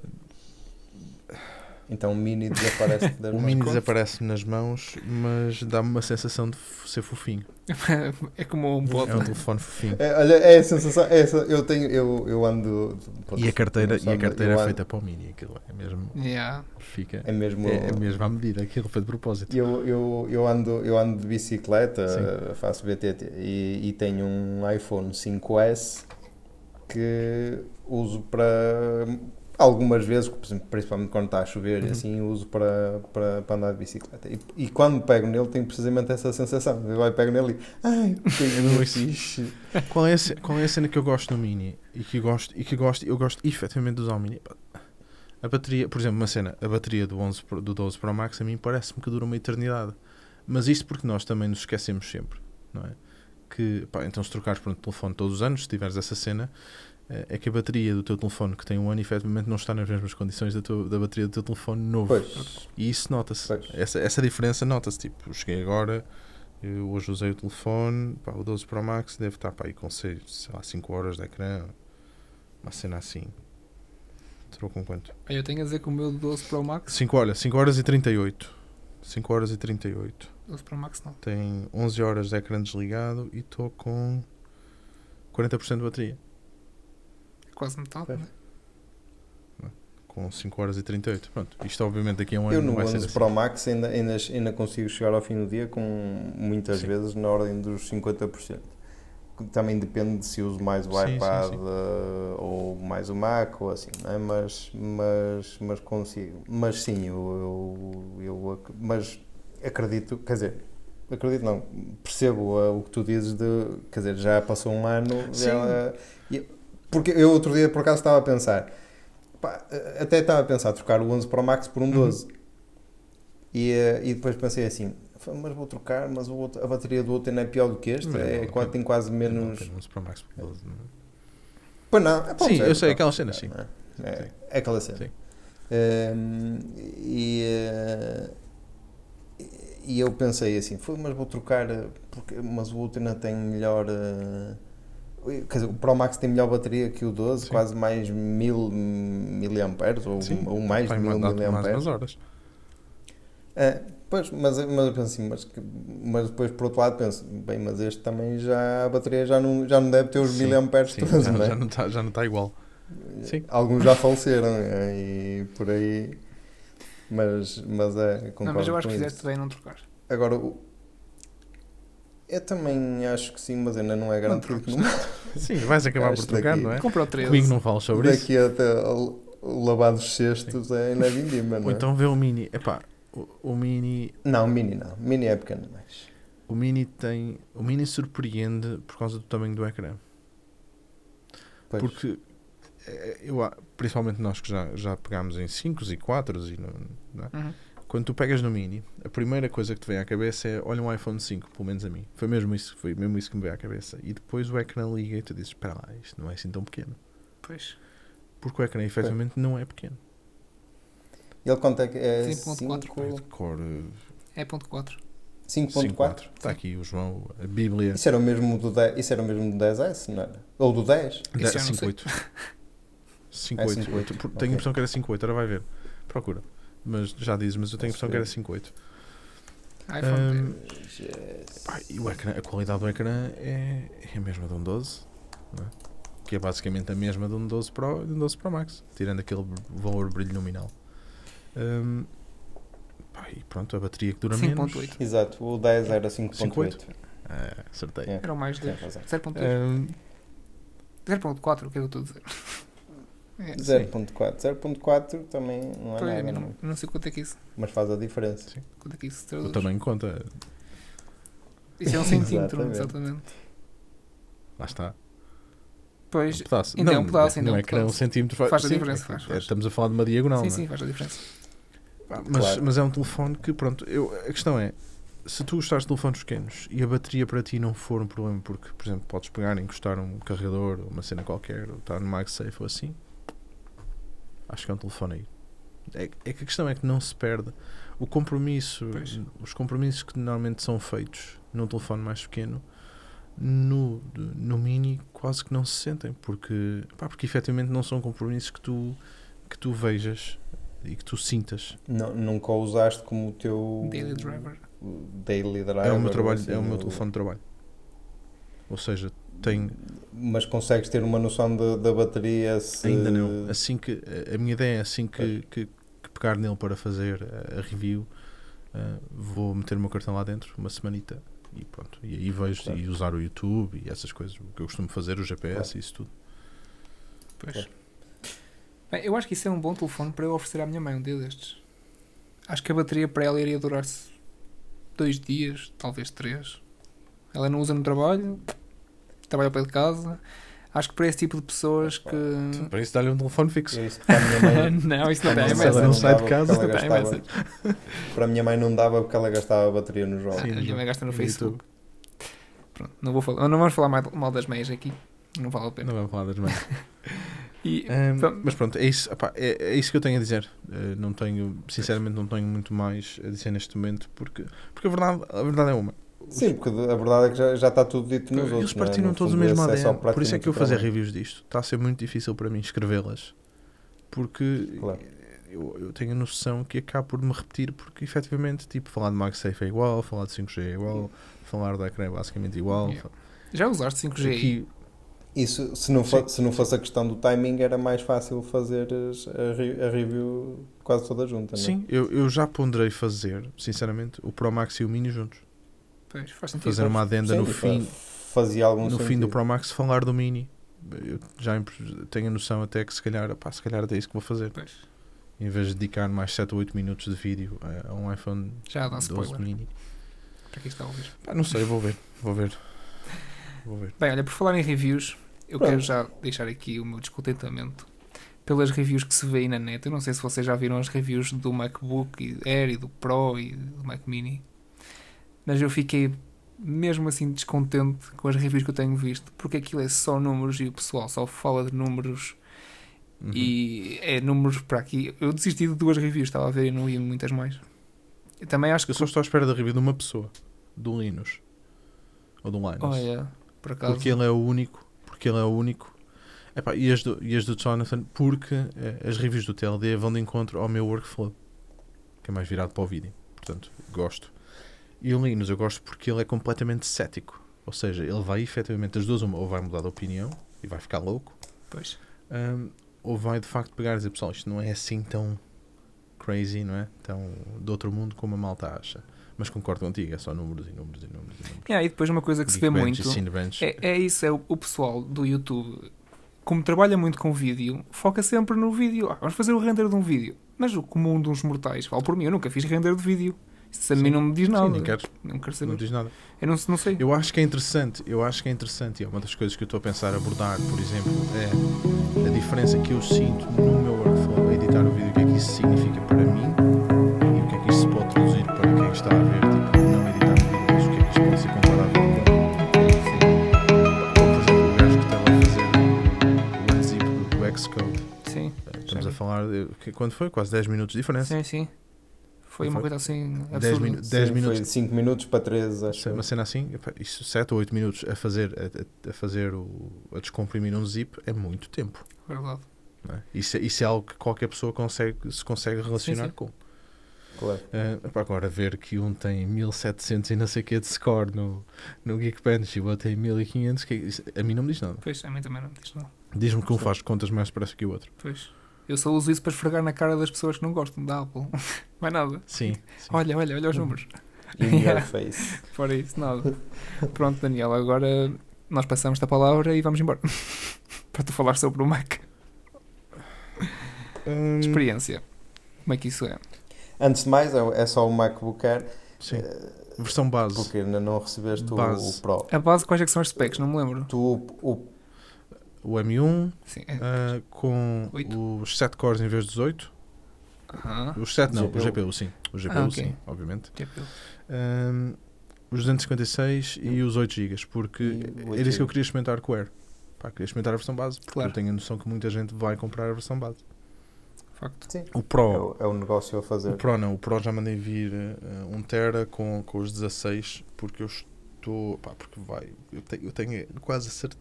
então o mini desaparece das O mãos. mini conto. desaparece nas mãos, mas dá-me uma sensação de ser fofinho. é como um HomePod. É um telefone fofinho. É, olha, é a sensação. É essa, eu tenho. Eu, eu ando. E a carteira, e a carteira é ando- feita para o mini. Aquilo é mesmo. Yeah. Fica. É mesmo. É, é mesmo à medida, aquilo foi de propósito. Eu, eu, eu, ando, eu ando de bicicleta, Sim. faço BTT e, e tenho um iPhone 5S que uso para algumas vezes, principalmente quando está a chover Uhum. assim, uso para, para, para andar de bicicleta. E, e quando pego nele, tenho precisamente essa sensação. Eu vai pego nele e. Ai, fixe. Qual é, a, qual é a cena que eu gosto no Mini e que gosto, e que gosto, eu gosto efetivamente de usar o Mini? A bateria, por exemplo, uma cena, a bateria do, 11, Pro- do 12 Pro Max a mim parece-me que dura uma eternidade. Mas isto porque nós também nos esquecemos sempre, não é? Que, pá, então se trocares por um telefone todos os anos, se tiveres essa cena, é que a bateria do teu telefone que tem um ano efetivamente não está nas mesmas condições da, tua- da bateria do teu telefone novo. Pois. E isso nota-se. Essa, essa diferença nota-se. Tipo, eu cheguei agora, eu hoje usei o telefone, pá, o 12 Pro Max deve estar pá, aí com 6, sei lá, 5 horas de ecrã, uma cena assim. Entrou com quanto? Eu tenho a dizer que o meu 12 Pro Max. 5 horas, 5 horas e 38. 5 horas e 38. 12 Pro Max não. Tem 11 horas de ecrã desligado e estou com 40% de bateria. É quase metade, Pois. né? Com 5 horas e 38. Pronto, isto obviamente daqui a um ano Eu não no vai ser 11 assim. Pro Max ainda, ainda, ainda consigo chegar ao fim do dia com muitas Sim. vezes na ordem dos 50%. Também depende de se uso mais o Sim, iPad sim. eh, ou mais o Mac ou assim, não é? mas, mas, mas consigo. Mas sim, eu, eu, eu mas acredito, quer dizer, acredito não, percebo eh, o que tu dizes de, quer dizer, já passou um ano, Sim. já- e- porque eu outro dia por acaso estava a pensar, pá, até estava a pensar trocar o 11 Pro Max por um Uhum. 12. E, eh, e depois pensei assim, mas vou trocar, mas o outro- a bateria do outro ainda é pior do que este, Não, é, não, qua- não. tem quase menos... Não, Pro Max por 12, não é? Pois não, é um Sim, zero, eu sei, aquela cena, sim. É, é, é aquela cena. Sim. Ehm, e, eh, e eu pensei assim, "Foi, mas vou trocar, eh, porque, mas o outro ainda tem melhor. eh, Quer dizer, o Pro Max tem melhor bateria que o 12, Sim. quase mais mil miliamperes ou, Sim. ou mais de mil mandar mais miliamperes. umas horas. É, pois, mas, mas eu penso assim, mas, mas depois por outro lado penso, bem, mas este também já, a bateria já não, já não deve ter os Sim, miliamperes Sim, todos, já, não é? já não está já não tá igual. Sim. Alguns já faleceram é, e por aí, mas, mas é, concordo Não, mas eu acho que isso. fizeste bem não trocar. Agora, o- eu também acho que sim, mas ainda não é garantido que não Sim, vais acabar por trocar, daqui. não é? Compra o 13. Comigo não falas sobre isso. daqui até o o lavar dos cestos é ainda é vindima, não Ou é? então vê o Mini. Epá, o, o Mini. Não, Mini não. Mini é pequeno demais. O Mini tem. O Mini surpreende por causa do tamanho do ecrã. Pois. Porque eh, eu, principalmente nós que já, já pegámos em 5 e 4 e não, não é? Uhum. Quando tu pegas no Mini, a primeira coisa que te vem à cabeça é olha um iPhone 5, pelo menos a mim. Foi mesmo isso, foi mesmo isso que me veio à cabeça. E depois o ecrã liga e tu dizes, espera lá, isto não é assim tão pequeno. Pois. Porque o ecrã efetivamente não é pequeno. Ele quanto é que é? 5.4. Pai, de cor eh, É ponto 4. 5.4? Está Tá aqui o João, a Bíblia. Isso era o mesmo do 10, isso era o mesmo do 10S, não era? Ou do 10? Isso já não sei. 5.8. 5.8. É 5.8, Eu te- Tenho a impressão que era 5.8, agora vai ver. Procura. Mas já dizes, mas eu tenho a impressão que era 5.8. iPhone Ahm, 10. Pá, e o ecrã, a qualidade do ecrã é, é a mesma de um 12, não é? que é basicamente a mesma de um 12 Pro e de um 12 Pro Max, tirando aquele valor brilho nominal. Ahm, pá, e pronto, a bateria que dura menos. 5.8. Exato, o 10 era 5.8. Ah, acertei. É. Era o mais Tem 2. razão. 0.2. Ahm, 0.4, o que é que eu estou a dizer? É, 0.4. 0.4 também não é Pois, nada, eu não, não. eu não sei quanto é que isso, mas faz a diferença. Sim. quanto é que isso traduz. tamanho conta, Isso é um centímetro, Exatamente. exatamente. lá está. Pois, Um pedaço. então não, um pedaço, então no um ecrã um centímetro faz, Faz a sim, diferença, é faz, é- faz. Estamos a falar de uma diagonal, sim, não é? sim, faz a diferença. Mas, Claro. mas é um telefone que, pronto, eu, a questão é: se tu gostares de telefones pequenos e a bateria para ti não for um problema, porque, por exemplo, podes pegar e encostar um carregador ou uma cena qualquer, ou estar no MagSafe ou assim, acho que é um telefone aí. É, é que a questão é que não se perde o compromisso, Pois. os compromissos que normalmente são feitos num telefone mais pequeno. No, no mini quase que não se sentem porque, pá, porque efetivamente não são compromissos que tu, que tu vejas e que tu sintas Não, nunca o usaste como o teu Daily driver. daily driver. É o meu trabalho, assim, é o meu o- telefone de trabalho. Ou seja, tem Mas consegues ter uma noção da- da bateria se... ainda não. Assim que a minha ideia é assim que, que, que pegar nele para fazer a, review, ah, vou meter o meu cartão lá dentro uma semanita e pronto. E aí vejo Claro. e usar o YouTube e essas coisas, o que eu costumo fazer, o GPS e isso tudo. Pois. Claro. Bem, eu acho que isso é um bom telefone para eu oferecer à minha mãe um dia destes. Acho que a bateria para ela iria durar-se dois dias, talvez três. Ela não usa no trabalho, trabalha ao pé de casa. Acho que para esse tipo de pessoas que. Para isso dá-lhe um telefone fixo. É isso para a minha mãe... não, isso não para a tem não mensagem. sai de casa, não tem gastava- Para a minha mãe não dava porque ela gastava a bateria no jogo. Sim, A no minha mãe gasta no Facebook. Pronto, não, vou falar, não vamos falar mal, das meias aqui. Não vale a pena. Não vamos falar das mães. E, Pronto. mas pronto, é isso, opá, é, é isso que eu tenho a dizer. Eh, não tenho, sinceramente, não tenho muito mais a dizer neste momento, porque, porque a, verdade, a verdade é uma. Sim, porque a verdade é que já, já está tudo dito nos Eles outros. não é? partilham No todos o mesmo é ADN. Por isso é que eu fazer reviews disto está a ser muito difícil para mim escrevê-las. Porque Claro. eu, eu tenho a noção que acabo por me repetir, porque efetivamente, tipo, falar de MagSafe é igual, falar de 5G é igual, falar do ecrã é basicamente igual. Yeah. já usaste 5G aí? Aqui, Isso, se não, se não fosse a questão do timing, era mais fácil fazer as- a, a review quase toda junta, não é? sim, eu, eu já ponderei fazer, sinceramente, o Pro Max e o Mini juntos. Pois, faz sentido. Fazer uma adenda Sim, no fim, Fazia algum no fim sentido. do Pro Max falar do Mini. Eu já tenho a noção até que se calhar, pá, se calhar até é isso que vou fazer. Pois, Em vez de dedicar mais 7 ou 8 minutos de vídeo a, a um iPhone já dá 12 spoiler. mini. Para quem está a ouvir. Pá, não sei, vou ver. Vou ver. Vou ver. Bem, olha, por falar em reviews, eu Pronto. quero já deixar aqui o meu descontentamento pelas reviews que se vê aí na net. Eu não sei se vocês já viram as reviews do MacBook Air e do Pro e do Mac Mini, mas eu fiquei mesmo assim descontente com as reviews que eu tenho visto, porque aquilo é só números e o pessoal só fala de números Uhum. e é números para aqui. Eu desisti de duas reviews, estava a ver e não ia muitas mais. Eu também acho que. Eu só estou à espera da review de uma pessoa, do Linus. Ou do Linus. Olha, por acaso. porque ele é o único. Porque ele é o único. Epá, e, as do, e as do Jonathan, porque eh, as reviews do TLD vão de encontro ao meu workflow, que é mais virado para o vídeo. Portanto, gosto. E o Linus eu gosto porque ele é completamente cético. Ou seja, ele vai efetivamente, as duas, uma, ou vai mudar de opinião e vai ficar louco, Pois. Hum, ou vai de facto pegar e dizer, pessoal, isto não é assim tão crazy, não é? Tão de outro mundo como a malta acha. Mas concordo contigo, é só números e números e números e números. Yeah, e depois uma coisa que se vê muito é, é isso, é o, o pessoal do YouTube, como trabalha muito com vídeo, foca sempre no vídeo. Ah, vamos fazer o render de um vídeo. Mas o comum dos mortais, falo por mim, eu nunca fiz render de vídeo. Isso a Sim. mim não me diz nada. Sim, nem quero, Não quero não saber. diz nada. Eu não, não sei. Eu acho que é interessante, eu acho que é interessante, e é uma das coisas que eu estou a pensar abordar, por exemplo, é a diferença que eu sinto no meu workflow a editar o vídeo, o que é que isso significa para mim e o que é que isso se pode traduzir para quem está a ver, tipo, não editar o vídeo, mas o que é que isto pode ser comparado com Ou, por exemplo, o gajo que estava a fazer o unzip do, do Xcode. Sim, Estamos a falar de quando foi? Quase 10 minutos de diferença. sim, sim. Foi uma coisa assim 10 absurda. minu- 10 Sim, minutos. Foi 5 minutos para 13, acho. Uma cena assim, epá, isso 7 ou 8 minutos a fazer, a, a- fazer o, a descomprimir um zip é muito tempo. Verdade. não é? Isso, é- isso é algo que qualquer pessoa consegue, se consegue relacionar sim. com. Claro. Epá, agora ver que um tem 1700 e não sei o que de score no, no Geekbench e o outro tem 1500, que é isso? a mim não me diz nada. Pois, a mim também não me diz não. Diz-me que um Sim. faz contas mais depressa que o outro. Pois. Eu só uso isso para esfregar na cara das pessoas que não gostam da Apple. Mais nada. Sim. sim. Olha, olha, olha os números. In your Yeah. face. Fora isso, nada. Pronto, Daniel, agora nós passamos a palavra e vamos embora. para tu falar sobre o Mac. Hum, Experiência. Como é que isso é? Antes de mais, é é só o MacBook Air, sim. eh, Versão base. porque ainda não recebeste o, o Pro. A base, quais é que são as specs? Não me lembro. Tu, o, o- O M1 Sim. É. ah, com Oito. os 7 cores em vez dos 8. Aham. Os 7 não, GPU. o GPU sim. O GPU Ah, ok. sim, obviamente. GPU. Um, os 256 e os 8 GB, porque 8 era isso que eu queria experimentar com o Air. Pá, queria experimentar a versão base, porque Claro. eu tenho a noção que muita gente vai comprar a versão base. Facto. sim, O é, Pro, o, é o negócio a fazer. o Pro não, o Pro já mandei vir eh, um Tera com, com os 16, porque eu estou, pá, porque vai, eu tenho, eu tenho quase a certeza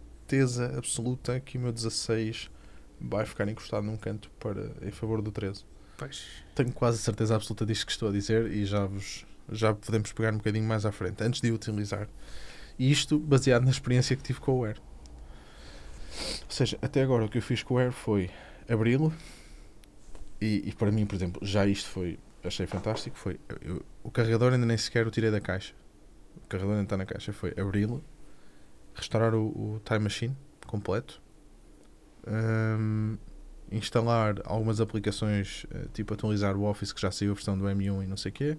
absoluta que o meu 16 vai ficar encostado num canto para, em favor do 13. Pois. Tenho quase certeza absoluta disto que estou a dizer e já vos já podemos pegar um bocadinho mais à frente, antes de utilizar. E isto baseado na experiência que tive com o Air. Ou seja, até agora o que eu fiz com o Air foi abri-lo e, e para mim, por exemplo, já isto foi, achei fantástico, foi eu- o carregador ainda nem sequer o tirei da caixa. O carregador ainda está na caixa, foi abri-lo, restaurar o, o Time Machine completo, hum, instalar algumas aplicações, eh, tipo atualizar o Office que já saiu a versão do M1 e não sei o quê,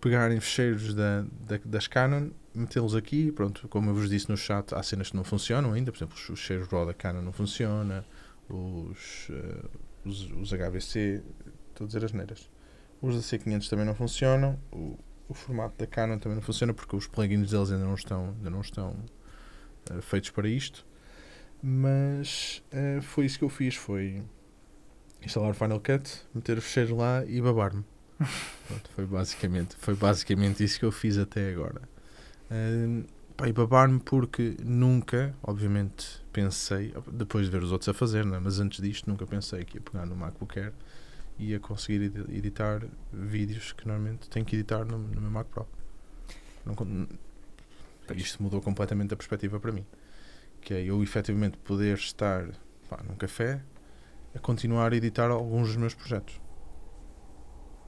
pegar em fecheiros da, da- das Canon, metê-los aqui, pronto, como eu vos disse no chat, há cenas que não funcionam ainda, por exemplo, os- os cheiros RAW da Canon não funciona, os, eh, os, os HVC, estou a dizer as neiras, os da C500 também não funcionam, o, o formato da Canon também não funciona porque os plugins deles ainda não estão, ainda não estão feitos para isto, mas eh, foi isso que eu fiz, foi instalar o Final Cut, meter o fecheiro lá e babar-me. Foi basicamente, foi basicamente isso que eu fiz até agora. Pá, e babar-me porque nunca, obviamente, pensei, depois de ver os outros a fazer, né? mas antes disto, nunca pensei que ia pegar no MacBook Air e ia conseguir edi- editar vídeos que normalmente tenho que editar no, no meu Mac Pro. Não isto mudou completamente a perspectiva para mim. Que é eu efetivamente poder estar pá, num café a continuar a editar alguns dos meus projetos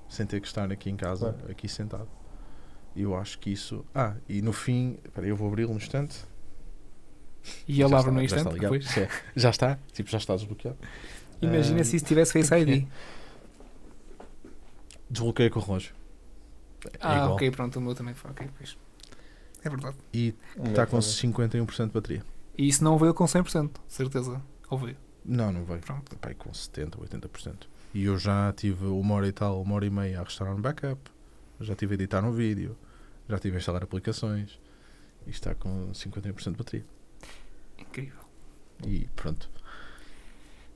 sem ter que estar aqui em casa, Claro. aqui sentado. E eu acho que isso. Ah, e no fim, espera, eu vou abri-lo no instante. E ele abre no já está instante. Depois. Já- Já está, tipo, já está desbloqueado. Imagina Ah, se isso tivesse Face ID. Desbloqueei com o relógio. É Ah, igual. ok, pronto, o meu também foi. Ok, pois. É verdade. E está com também. 51% de bateria. E isso não veio com 100%, de certeza. Ou veio. Não, não veio. Pronto. Pai, com 70%, 80%. E eu já tive uma hora e tal, uma hora e meia a restaurar um backup, já tive a editar um vídeo, já tive a instalar aplicações e está com 51% de bateria. Incrível. E pronto.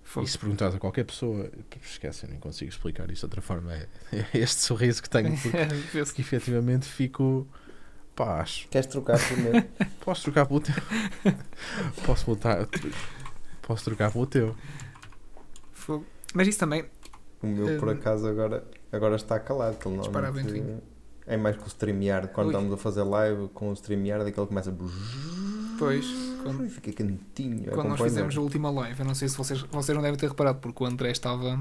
Fogo. E se perguntares a qualquer pessoa, esquece, eu nem consigo explicar isto de outra forma. É, é este sorriso que tenho, porque, porque efetivamente fico. Pá, acho. Queres trocar primeiro? Posso trocar pelo teu. posso voltar. Posso trocar pelo teu. Fogo. Mas isso também, O meu, por Hum. acaso, agora, agora está calado. Que ele é mais que o StreamYard. Quando Ui. estamos a fazer live com o StreamYard, aquele começa a. Pois, quando- Fica quentinho. quando nós fizemos a última live, eu não sei se vocês, vocês não devem ter reparado, porque o André estava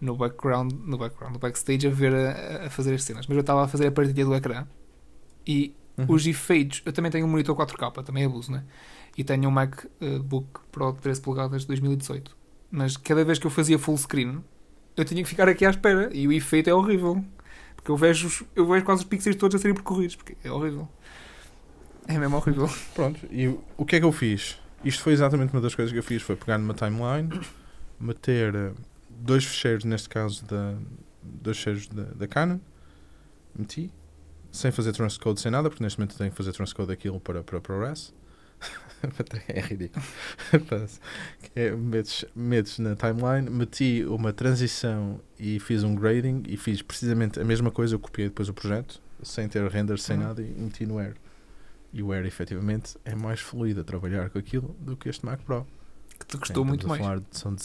no background, no background, no backstage a ver a, a fazer as cenas, mas eu estava a fazer a partilha do ecrã e Uhum. os efeitos, eu também tenho um monitor 4K, também abuso, né? E tenho um MacBook Pro de 13 polegadas de 2018. Mas cada vez que eu fazia full screen, eu tinha que ficar aqui à espera e o efeito é horrível. Porque eu vejo, os- eu vejo quase os pixels todos a serem percorridos, porque é horrível. É mesmo horrível. Pronto, e o que é que eu fiz? Isto foi exatamente uma das coisas que eu fiz, foi pegar numa timeline, meter eh, dois fecheiros, neste caso da, dois fecheiros da, da Canon, meti, sem fazer transcode, sem nada, porque neste momento tenho que fazer transcode daquilo para, para ProRes. é ridículo. É, metes, metes na timeline, meti uma transição e fiz um grading e fiz precisamente a mesma coisa, eu copiei depois o projeto, sem ter render, sem Uhum. nada, e meti no Air. E o Air, efetivamente, é mais fluido a trabalhar com aquilo do que este Mac Pro. Que te custou muito mais. de- são,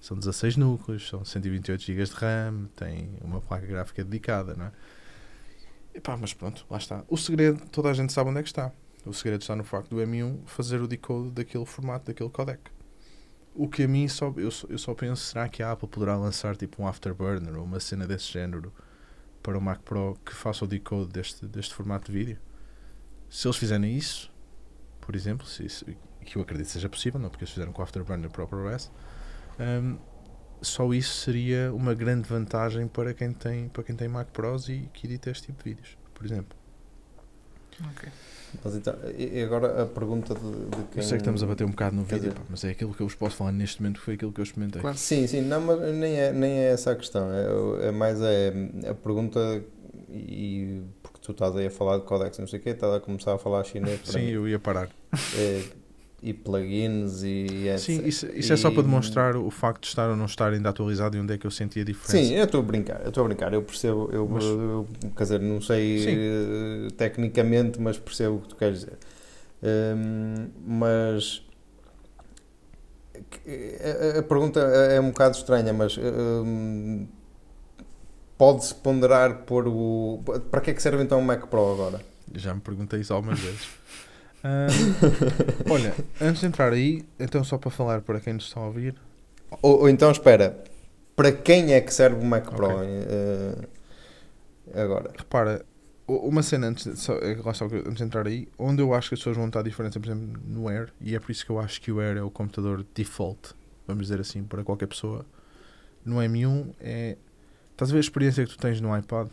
são 16 núcleos, são 128 GB de RAM, tem uma placa gráfica dedicada, não é? Epá, mas pronto, lá está. O segredo, toda a gente sabe onde é que está. O segredo está no facto do M1 fazer o decode daquele formato, daquele codec. O que a mim só, eu, eu só penso, será que a Apple poderá lançar tipo um Afterburner ou uma cena desse género para o Mac Pro que faça o decode deste, deste formato de vídeo? Se eles fizerem isso, por exemplo, se isso, que eu acredito seja possível, não porque eles fizeram com o Afterburner para o ProRes, hum, só isso seria uma grande vantagem para quem tem, para quem tem Mac Pros e que edita este tipo de vídeos, por exemplo. Ok. Mas então, e agora a pergunta de, de quem. Eu sei que estamos a bater um bocado no vídeo, dizer- pá, mas é aquilo que eu vos posso falar neste momento, foi aquilo que eu experimentei. Claro. Sim, sim, não, mas nem é, nem é essa a questão. É, é mais é, a pergunta, e porque tu estás aí a falar de codex e não sei o quê, estás a começar a falar chinês Sim, mim. eu ia parar. É, e plugins e etc. Sim, isso, isso é só para E- demonstrar o facto de estar ou não estar ainda atualizado e onde é que eu sentia a diferença. Sim, eu estou a brincar, eu estou a brincar, eu percebo, eu, Mas- eu- quer dizer, não sei eh, tecnicamente, mas percebo o que tu queres dizer. Hum, mas a, a pergunta é um bocado estranha, mas hum, pode-se ponderar por o. Para que é que serve então o Mac Pro agora? Já me perguntei isso algumas vezes. Olha, antes de entrar aí, então só para falar para quem nos está a ouvir, Ou, ou então, espera, para quem é que serve o Mac Pro Ok. eh, agora? repara, uma cena antes de, só, que- antes de entrar aí, onde eu acho que as pessoas vão notar a diferença, por exemplo, no Air, e é por isso que eu acho que o Air é o computador default, vamos dizer assim, para qualquer pessoa. No M1 é. Estás a ver a experiência que tu tens no iPad?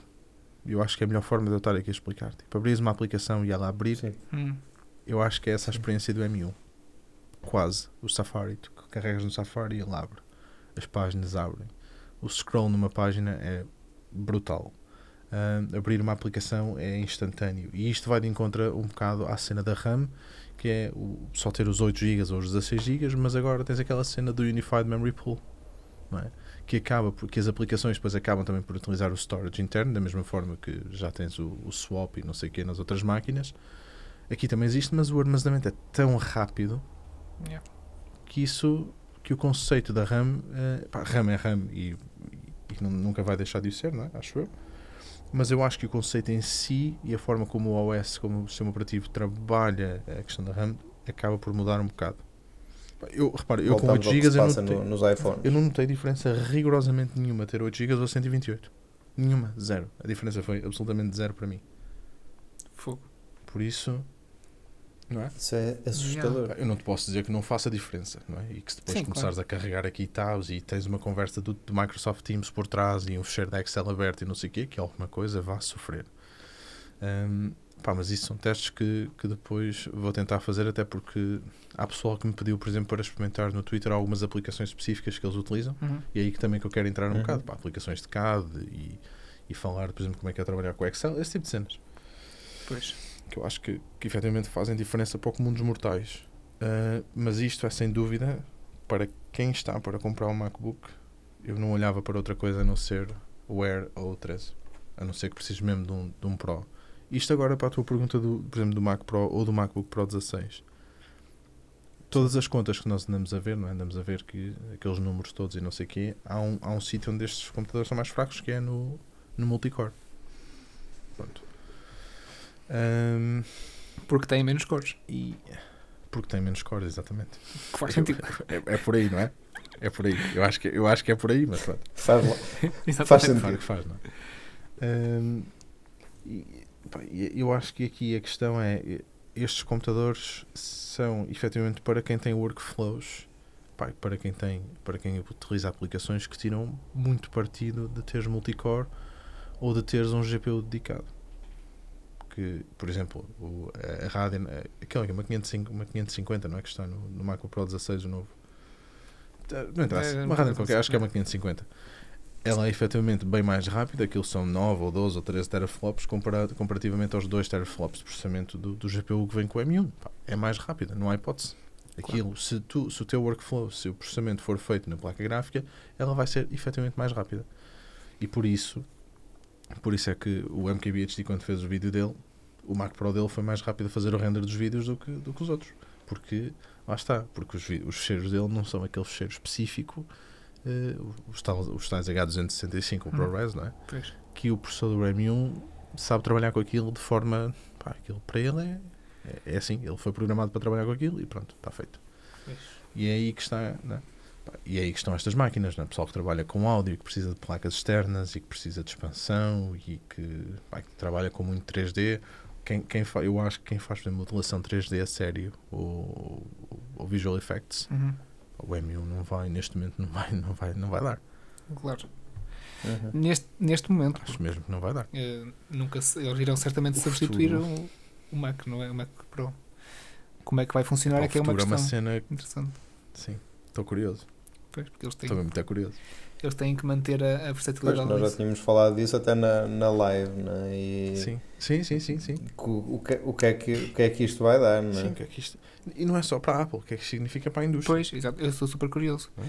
Eu acho que é a melhor forma de eu estar aqui a explicar. Tipo, abris uma aplicação e ela abrir, Sim. Hum. Eu acho que é essa a experiência do M1. Quase. O Safari, tu carregas no Safari e ele abre. As páginas abrem. O scroll numa página é brutal. Ah, abrir uma aplicação é instantâneo. E isto vai de encontro um bocado à cena da RAM, que é o, só ter os 8 GB ou os 16 GB, mas agora tens aquela cena do Unified Memory Pool. É? Que acaba porque as aplicações depois acabam também por utilizar o storage interno, da mesma forma que já tens o, o swap e não sei o que nas outras máquinas. Aqui também existe, mas o armazenamento é tão rápido Yeah. que isso, que o conceito da RAM, eh, pá, RAM é RAM e, e nu- nunca vai deixar de o ser, não é? Acho eu. Mas eu acho que o conceito em si e a forma como o OS, como o sistema operativo trabalha a questão da RAM, acaba por mudar um bocado. Eu, repara, eu com Voltamos 8 ao que GB se eu, notei- no- nos iPhones. eu não notei diferença rigorosamente nenhuma ter 8 GB ou 128. Nenhuma, zero. A diferença foi absolutamente zero para mim. Fogo. Por isso, não é? Isso é assustador. Eu não te posso dizer que não faça diferença, não é? E que se depois Sim, começares a carregar aqui tabs e tens uma conversa do, do Microsoft Teams por trás e um fecheiro da Excel aberto e não sei o quê, que é alguma coisa, vá sofrer. Hum, Pá, mas isso são testes que, que depois vou tentar fazer, até porque há pessoal que me pediu, por exemplo, para experimentar no Twitter algumas aplicações específicas que eles utilizam. Uhum. E é aí que também que eu quero entrar um Uhum. bocado, pá, aplicações de CAD e, e falar, por exemplo, como é que é trabalhar com Excel, esse tipo de cenas. Pois. Que eu acho que, que efetivamente fazem diferença para o comum dos mortais. Ah, mas isto é sem dúvida para quem está para comprar um MacBook. Eu não olhava para outra coisa a não ser o Air ou o 13. A não ser que precises mesmo de um, de um Pro. Isto agora para a tua pergunta, do, por exemplo, do Mac Pro ou do MacBook Pro 16. Todas as contas que nós andamos a ver, não é? andamos a ver que aqueles números todos e não sei o quê, há um, há um sítio onde estes computadores são mais fracos que é no, no multicore. Pronto. Ahm, Porque tem menos cores. e porque tem menos cores, exatamente. Que faz sentido. É, é por aí, não é? É por aí. Eu acho que, eu acho que é por aí, mas pronto. Faz. Faz sentido. Claro que faz, não é? Ahm, e, pá, eu acho que aqui a questão é: estes computadores são efetivamente para quem tem workflows, pá, para quem tem, para quem utiliza aplicações que tiram muito partido de teres multicore ou de teres um GPU dedicado. Que, por exemplo, o, a, Radeon, aquela que é uma, 505, uma 550, não é? Que está no, no Macro Pro 16, o novo. Ah, Não interessa, É, uma Radeon qualquer, acho que é uma é. 550 ela é efetivamente bem mais rápida, aquilo são 9 ou 12 ou 13 teraflops comparado, comparativamente aos 2 teraflops de processamento do, do GPU que vem com o M1. Pá, é mais rápida, não há hipótese. Aquilo, se, tu, se o teu workflow, se o processamento for feito na placa gráfica, ela vai ser efetivamente mais rápida. E por isso, por isso é que o MKBHD, quando fez o vídeo dele, o Mac Pro dele foi mais rápido a fazer o render dos vídeos do que, do que os outros. Porque, lá está, porque os, os fecheiros dele não são aquele fecheiro específico eh, os, tais, os tais H265 ou Uhum. ProRes, não é? Pois. Que o processador M1 sabe trabalhar com aquilo de forma. Pá, aquilo para ele é, é, é assim. Ele foi programado para trabalhar com aquilo e pronto, está feito. Pois. E é aí que está. não é? E é aí que estão estas máquinas, não é? pessoal que trabalha com áudio, que precisa de placas externas e que precisa de expansão e que, pá, que trabalha com muito 3D. Quem, quem fa, eu acho que quem faz exemplo, modelação 3D a sério ou, ou Visual Effects, Uhum. o M1 não vai, neste momento, não vai, não vai, não vai dar. Claro. Uhum. Neste, neste momento, Acho mesmo que não vai dar. eh, nunca se- eles irão certamente O substituir o, o Mac, não é? O Mac Pro. Como é que vai funcionar O é que é uma futuro é uma questão cena. interessante. Sim, estou curioso. Pois, porque eles têm, Estou muito curioso. eles têm que manter a, a Pois, versatilidade nós já tínhamos falado disso até na, na live, né? E Sim, sim, sim, sim. sim. O, o, que, o, que é que, o que é que isto vai dar, não é? Sim, o que é que isto... E não é só para a Apple, o que é que isto significa para a indústria? Pois, exato, eu estou super curioso. Não é?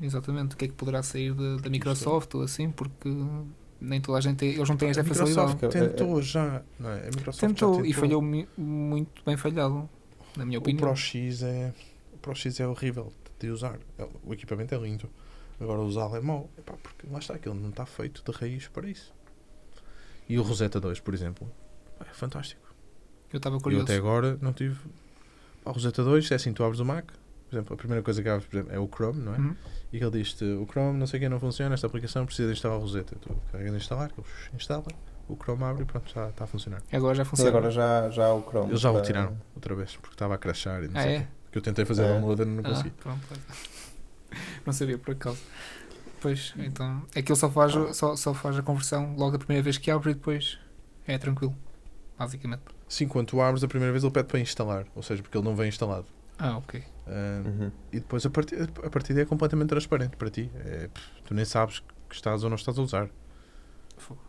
Exatamente, o que é que poderá sair de- da Porque Microsoft ou assim, porque nem toda a gente tem, eles não têm esta facilidade. Microsoft tentou já, não é? A Microsoft já Tentou tentou. e falhou muito bem falhado, na minha O opinião. Pro X é, o Pro X é horrível de usar. É- O equipamento é lindo. Agora usá-lo é mau. Epá, porque lá está, aquilo não está feito de raiz para isso. E o Rosetta 2, por exemplo, é fantástico. Eu estava Eu curioso. até agora não tive. Pá, O Rosetta 2 é assim: tu abres o Mac, por exemplo, a primeira coisa que abres por exemplo, é o Chrome, não é? Uhum. E ele diz-te: o Chrome, não sei o que, não funciona, esta aplicação precisa de instalar o Rosetta. Tu carregas em instalar, ele instala, o Chrome abre e pronto, já está a funcionar. Agora já Mas funciona. agora já, já o Chrome. Eles já o para- tiraram outra vez, porque estava a crashar e não Ah, sei o é? Que eu tentei fazer É. download e não Ah, consegui. pronto. Não sabia por acaso. Pois, então. É que ele só faz, só, só faz a conversão logo a primeira vez que abre e depois é tranquilo. Basicamente. Sim, quando tu abres a primeira vez, ele pede para instalar, ou seja, porque ele não vem instalado. Ah, ok. Ah, Uhum. E depois a partir, a partir daí é completamente transparente para ti. É, tu nem sabes que estás ou não estás a usar. Fogo.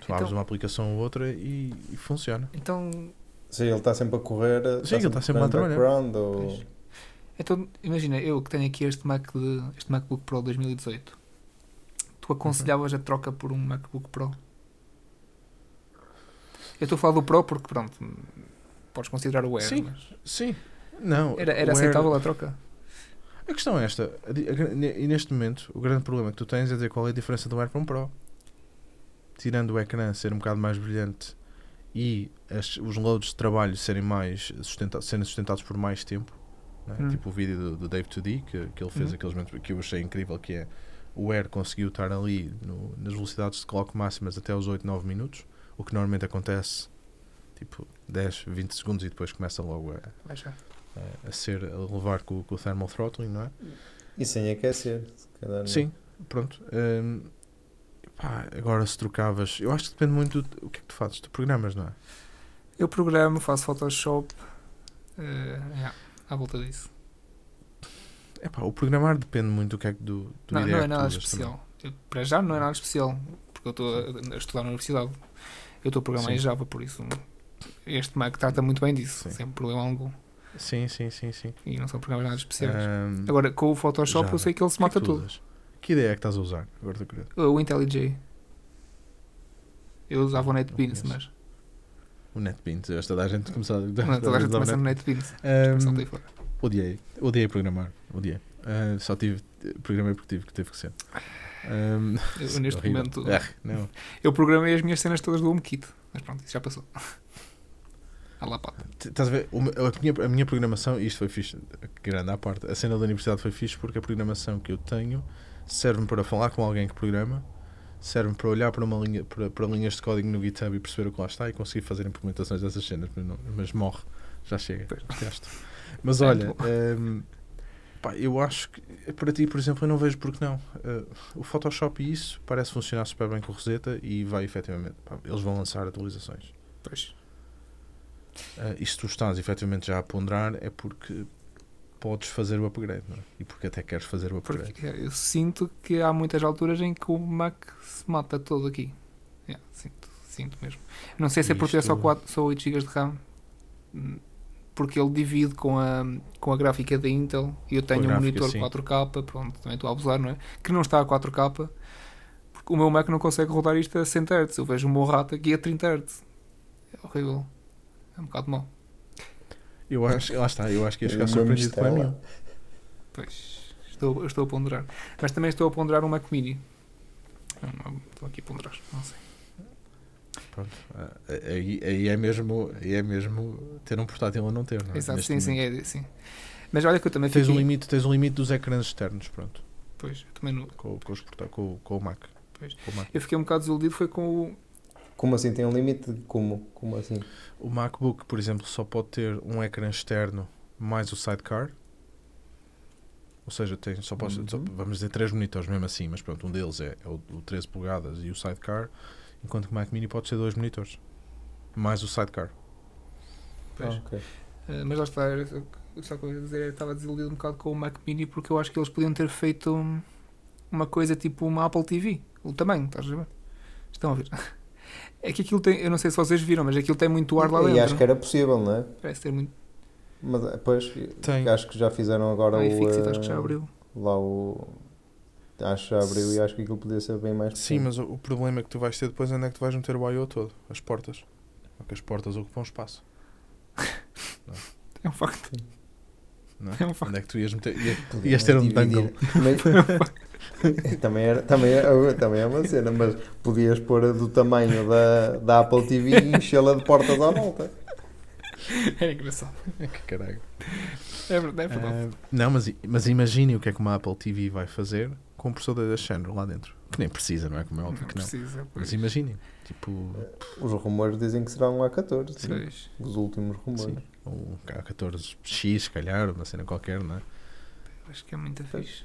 Tu Então- abres uma aplicação ou outra e, e funciona. Então, Sim, ele está sempre a correr. Sim, ele está sempre a trabalhar. background, ou... Então, imagina, eu que tenho aqui este, Mac de, este MacBook Pro 2018, tu aconselhavas a troca por um MacBook Pro? Eu estou a falar do Pro porque, pronto, podes considerar o Air, Sim. mas Sim. Não. era, era Air- aceitável a troca? A questão é esta. E neste momento, o grande problema que tu tens é dizer qual é a diferença do Air para um Pro. Tirando o ecrã ser um bocado mais brilhante e as- os loads de trabalho serem mais sustenta serem sustentados por mais tempo. né? Hum. Tipo o vídeo do, do Dave 2D que, que ele fez Uhum. aqueles momentos que eu achei incrível que é o Air conseguiu estar ali no- nas velocidades de clock máximas até aos 8, 9 minutos, o que normalmente acontece tipo 10, 20 segundos e depois começa logo a, a, a ser a levar com, com o thermal throttling, não é? E sem aquecer. se calhar, não. Sim, pronto. Hum, Pá, agora se trocavas. Eu acho que depende muito do o que é que tu fazes. Tu programas, não é? Eu programo, faço Photoshop. eh, yeah, à volta disso. É pá, o programar depende muito do que é que do, do Não, não é nada especial. Eu, para já não é nada especial. Porque eu estou a, a estudar na universidade. Eu estou a programar Sim. em Java, por isso este Mac trata muito bem disso, Sim. sem problema algum. Sim, sim, sim, sim. E não são programas nada especiais. Ahm, Agora, com o Photoshop Java. eu sei que ele se o que é mata tudo. Que ideia é que estás a usar? Agora estou curioso. O IntelliJ. Eu usava o NetBeans, mas. O NetBeans. Eu acho que toda a gente começou a. Não, toda a gente começa no NetBeans. Fora. Odiei. Odiei programar. Odiei. Ah, só tive. Programei porque tive, que teve que ser. Ahm, Eu, neste horrível. momento. Ah, não. Eu programei as minhas cenas todas do HomeKit. Mas pronto, isso já passou. À lá pata. Estás a ver? A minha, a minha programação, isto foi fixe, grande à parte, a cena da universidade foi fixe porque a programação que eu tenho serve-me para falar com alguém que programa, serve-me para olhar para, uma linha, para, para linhas de código no GitHub e perceber o que lá está e conseguir fazer implementações dessas cenas, mas, não- mas morre, já chega. Gasto. Mas olha, bom. hum, pá, eu acho que para ti, por exemplo, eu não vejo porque não. Uh, o Photoshop e isso parece funcionar super bem com o Rosetta e vai efetivamente. pá, eles vão lançar atualizações. Pois. Uh, e se tu estás efetivamente já a ponderar é porque podes fazer o upgrade não é? e porque até queres fazer o upgrade. Porque eu sinto que há muitas alturas em que o Mac se mata todo aqui. Yeah, sinto, sinto mesmo. Não sei se é por ter só, Isto- 4, só 8 GB de RAM. Porque ele divide com a, com a gráfica da Intel e eu tenho um monitor sim. 4K, pronto, também estou a abusar, não é? Que não está a 4K, porque o meu Mac não consegue rodar isto a 100 Hz. Eu vejo o meu rato aqui a 30 Hz. É horrível. É um bocado mau. Eu acho, lá está, eu acho que ia ficar É surpreendido com a mistela. minha. Pois, estou, estou a ponderar. Mas também estou a ponderar um Mac Mini. Não, estou aqui a ponderar, não sei. Pronto. Ah, Aí, aí, é mesmo, aí é mesmo ter um portátil ou não ter. Não é? Exato, Neste sim, sim, é, sim. Mas olha que eu também Tens fiquei... um, limite, tens um limite dos ecrãs externos, pronto, Pois, também não... com, com, os com, com o Mac. Pois. Com o Mac. Eu fiquei um bocado desiludido foi com o... Como assim? Tem um limite? Como? Como assim? O MacBook, por exemplo, só pode ter um ecrã externo mais o sidecar. Ou seja, tem, só pode, Uhum. só- vamos dizer três monitores mesmo assim, mas pronto, um deles é, é o, o 13 polegadas e o sidecar, enquanto que o Mac Mini pode ser dois monitores. Mais o sidecar. Pois. Ah, ok. Eh, mas lá está, só- que eu ia dizer, eu estava desiludido um bocado com o Mac Mini porque eu acho que eles podiam ter feito um- uma coisa tipo uma Apple TV. O tamanho, estás a ver? Estão a ver? É que aquilo tem, eu não sei se vocês viram, mas aquilo tem muito ar lá E dentro. acho que era possível, não é? Parece ter muito. Mas depois Tem. acho que já fizeram agora Ah, e o. Fixit, acho que já eh, abriu. Lá o. Acho que já abriu e acho que aquilo podia ser bem mais. Sim, mas o, o problema é que tu vais ter depois onde é que tu vais meter o I.O. todo, as portas. Porque as portas ocupam espaço. É um facto. Não é? É um. Onde é que tu ias meter? Ia- ias ter um. Mas- também, era, também, é, também é uma cena, mas podias pôr a do tamanho da, da Apple TV e enchê-la de portas à volta. É engraçado. que caralho. É verdade, é verdade. Ah, não, mas, mas imagine o que é que uma Apple TV vai fazer com um processador da Shandro lá dentro. Que nem precisa, não é? Como é óbvio não que não. precisa. Mas imaginem, tipo, Os rumores dizem que será um A14. sim. Os últimos rumores. sim, um K14X, se calhar, uma cena qualquer, não é? Acho que é muito fixe.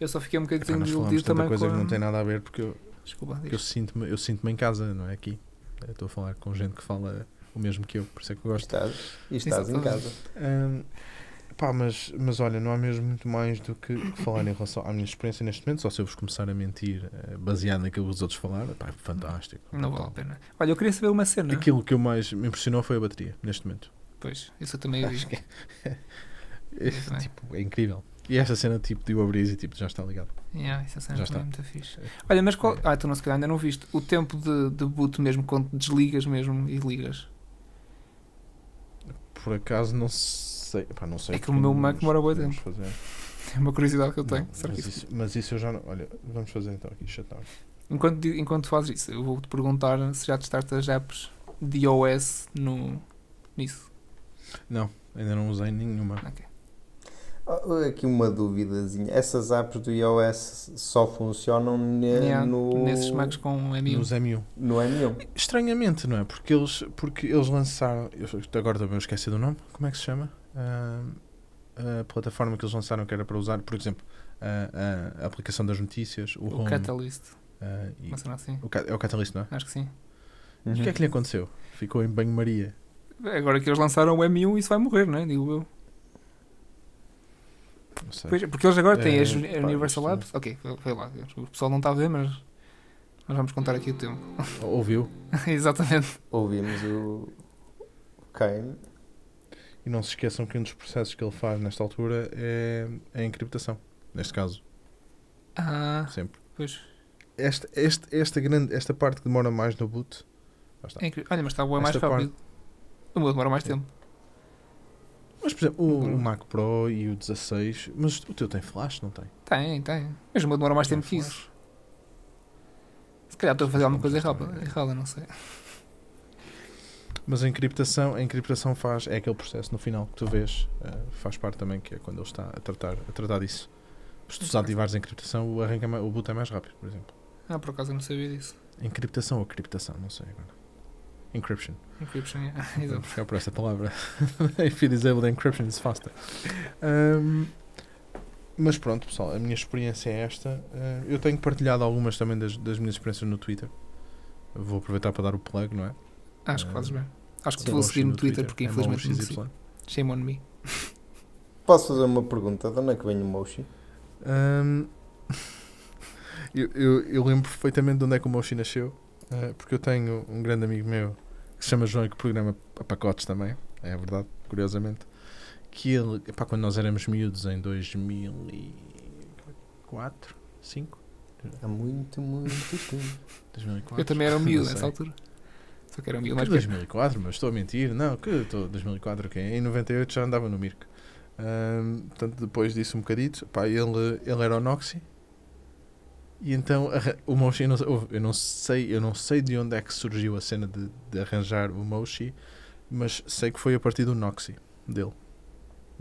Eu só fiquei um bocadinho desiludido também coisa com que não tem nada a ver porque eu, Desculpa, eu sinto-me eu sinto em casa, não é aqui. Eu estou a falar com gente que fala o mesmo que eu, por isso é que eu gosto. Estás, e estás em casa. Hum, pá, mas, mas olha, não há mesmo muito mais do que falar em relação à minha experiência neste momento, só se eu vos começar a mentir eh, baseado naquilo que os outros falaram, pá, fantástico. Não vale a pena. Olha, eu queria saber uma cena. Aquilo que eu mais me impressionou foi a bateria, neste momento. Pois, isso eu também vi. Acho é, também. tipo, é incrível. E esta cena tipo de o abrir e tipo, já está ligado. Yeah, essa cena Já é está. muito fixe. Olha, mas qual... Ah, tu não se calhar ainda não viste. O tempo de, de boot mesmo, quando desligas mesmo e ligas. Por acaso não sei. Pá, não sei É que o meu Mac demora bué vamos tempo. fazer. É uma curiosidade que eu tenho. Não, mas, isso- isso, mas isso eu já não. Olha, vamos fazer então aqui shutdown. Enquanto, enquanto fazes isso, eu vou-te perguntar se já testaste as apps de iOS no... nisso. Não, ainda não usei nenhuma. Ok. Ah, Aqui uma duvidazinha. Essas apps do iOS só funcionam ne- Yeah, no, Nesses Macs com M1. Nos M1. no M1. Estranhamente, não é? Porque eles, porque eles lançaram. Eu agora também esqueci do nome. Como é que se chama? Ah, a plataforma que eles lançaram que era para usar, por exemplo, a, a- aplicação das notícias, o, O Home. Catalyst. Ah, e assim. o é o Catalyst, não é? Acho que sim. E o que é que lhe aconteceu? Ficou em banho-maria. Agora que eles lançaram o M1, isso vai morrer, não é? Digo eu. Não sei. Pois, porque eles agora têm É, as pá, Universal isto- Labs. Ok, foi, lá. O pessoal não está a ver, mas nós vamos contar aqui o tempo. Ouviu? Exatamente. Ouvimos o Kane. E não se esqueçam que um dos processos que ele faz nesta altura é a encriptação. Neste caso, Ah, sempre. pois. Esta, este, esta, grande, esta parte que demora mais no boot. É. Olha, mas está bem mais Esta rápido. O meu demora mais tempo. Mas, por exemplo, o, o Mac Pro e o 16. Mas o teu tem flash, não tem? Tem, tem. Mas o meu demora mais Tem tempo que isso. Se calhar estou a fazer alguma coisa errada, errada, não sei. Mas a encriptação, a encriptação faz, é aquele processo no final que tu vês, eh, faz parte também, que é quando ele está a tratar, a tratar disso. Se tu desativares a encriptação, o, arranca, o boot é mais rápido, por exemplo. Ah, por acaso eu não sabia disso. Encriptação ou criptação, não sei agora. Encryption. Encryption, yeah. Exato. buscar por essa palavra. If you disable encryption, it's faster. Um, mas pronto, pessoal, a minha experiência é esta. Uh, eu tenho partilhado algumas também das, das minhas experiências no Twitter. Vou aproveitar para dar o plug, não é? Acho que fazes bem. Acho que te vou seguir no Twitter, porque é infelizmente não sigo. Shame on me. Posso fazer uma pergunta? De onde é que vem o Moshi? Um, eu, eu, eu lembro perfeitamente de onde é que o Moshi nasceu, porque eu tenho um grande amigo meu que se chama João e que programa a pacotes também, é verdade, curiosamente. Que ele, epá, quando nós éramos miúdos em 2004, 5, Há muito, muito tempo. 2004. Eu também era um miúdo nessa altura. Só que era um miúdo mais pequeno. 2004, mas estou a mentir. Não, que estou 2004, ok. Em 98 já andava no Mirk. Ahm, portanto, depois disso um bocadito, pá, ele, ele era o Noxy. E então o Moshi, eu não, eu não sei, eu não sei de onde é que surgiu a cena de, de arranjar o Moshi, mas sei que foi a partir do Noxy dele.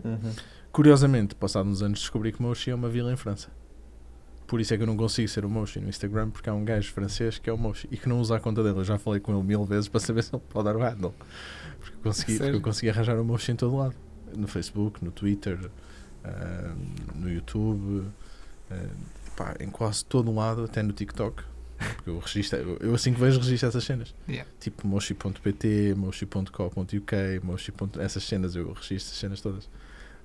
Uhum. Curiosamente, passados uns anos descobri que Moshi é uma vila em França. Por isso é que eu não consigo ser o Moshi no Instagram, porque há um gajo francês que é o Moshi e que não usa a conta dele. Eu já falei com ele mil vezes para saber se ele pode dar o handle. Porque eu consegui, porque eu consegui arranjar o Moshi em todo lado. No Facebook, no Twitter, ah, no YouTube, ah, pá, em quase todo lado, até no TikTok. Porque eu registro, eu, eu assim que vejo registro essas cenas. Yeah. Tipo moshi.pt, moshi.co.uk, moshi. essas cenas, eu registro essas cenas todas.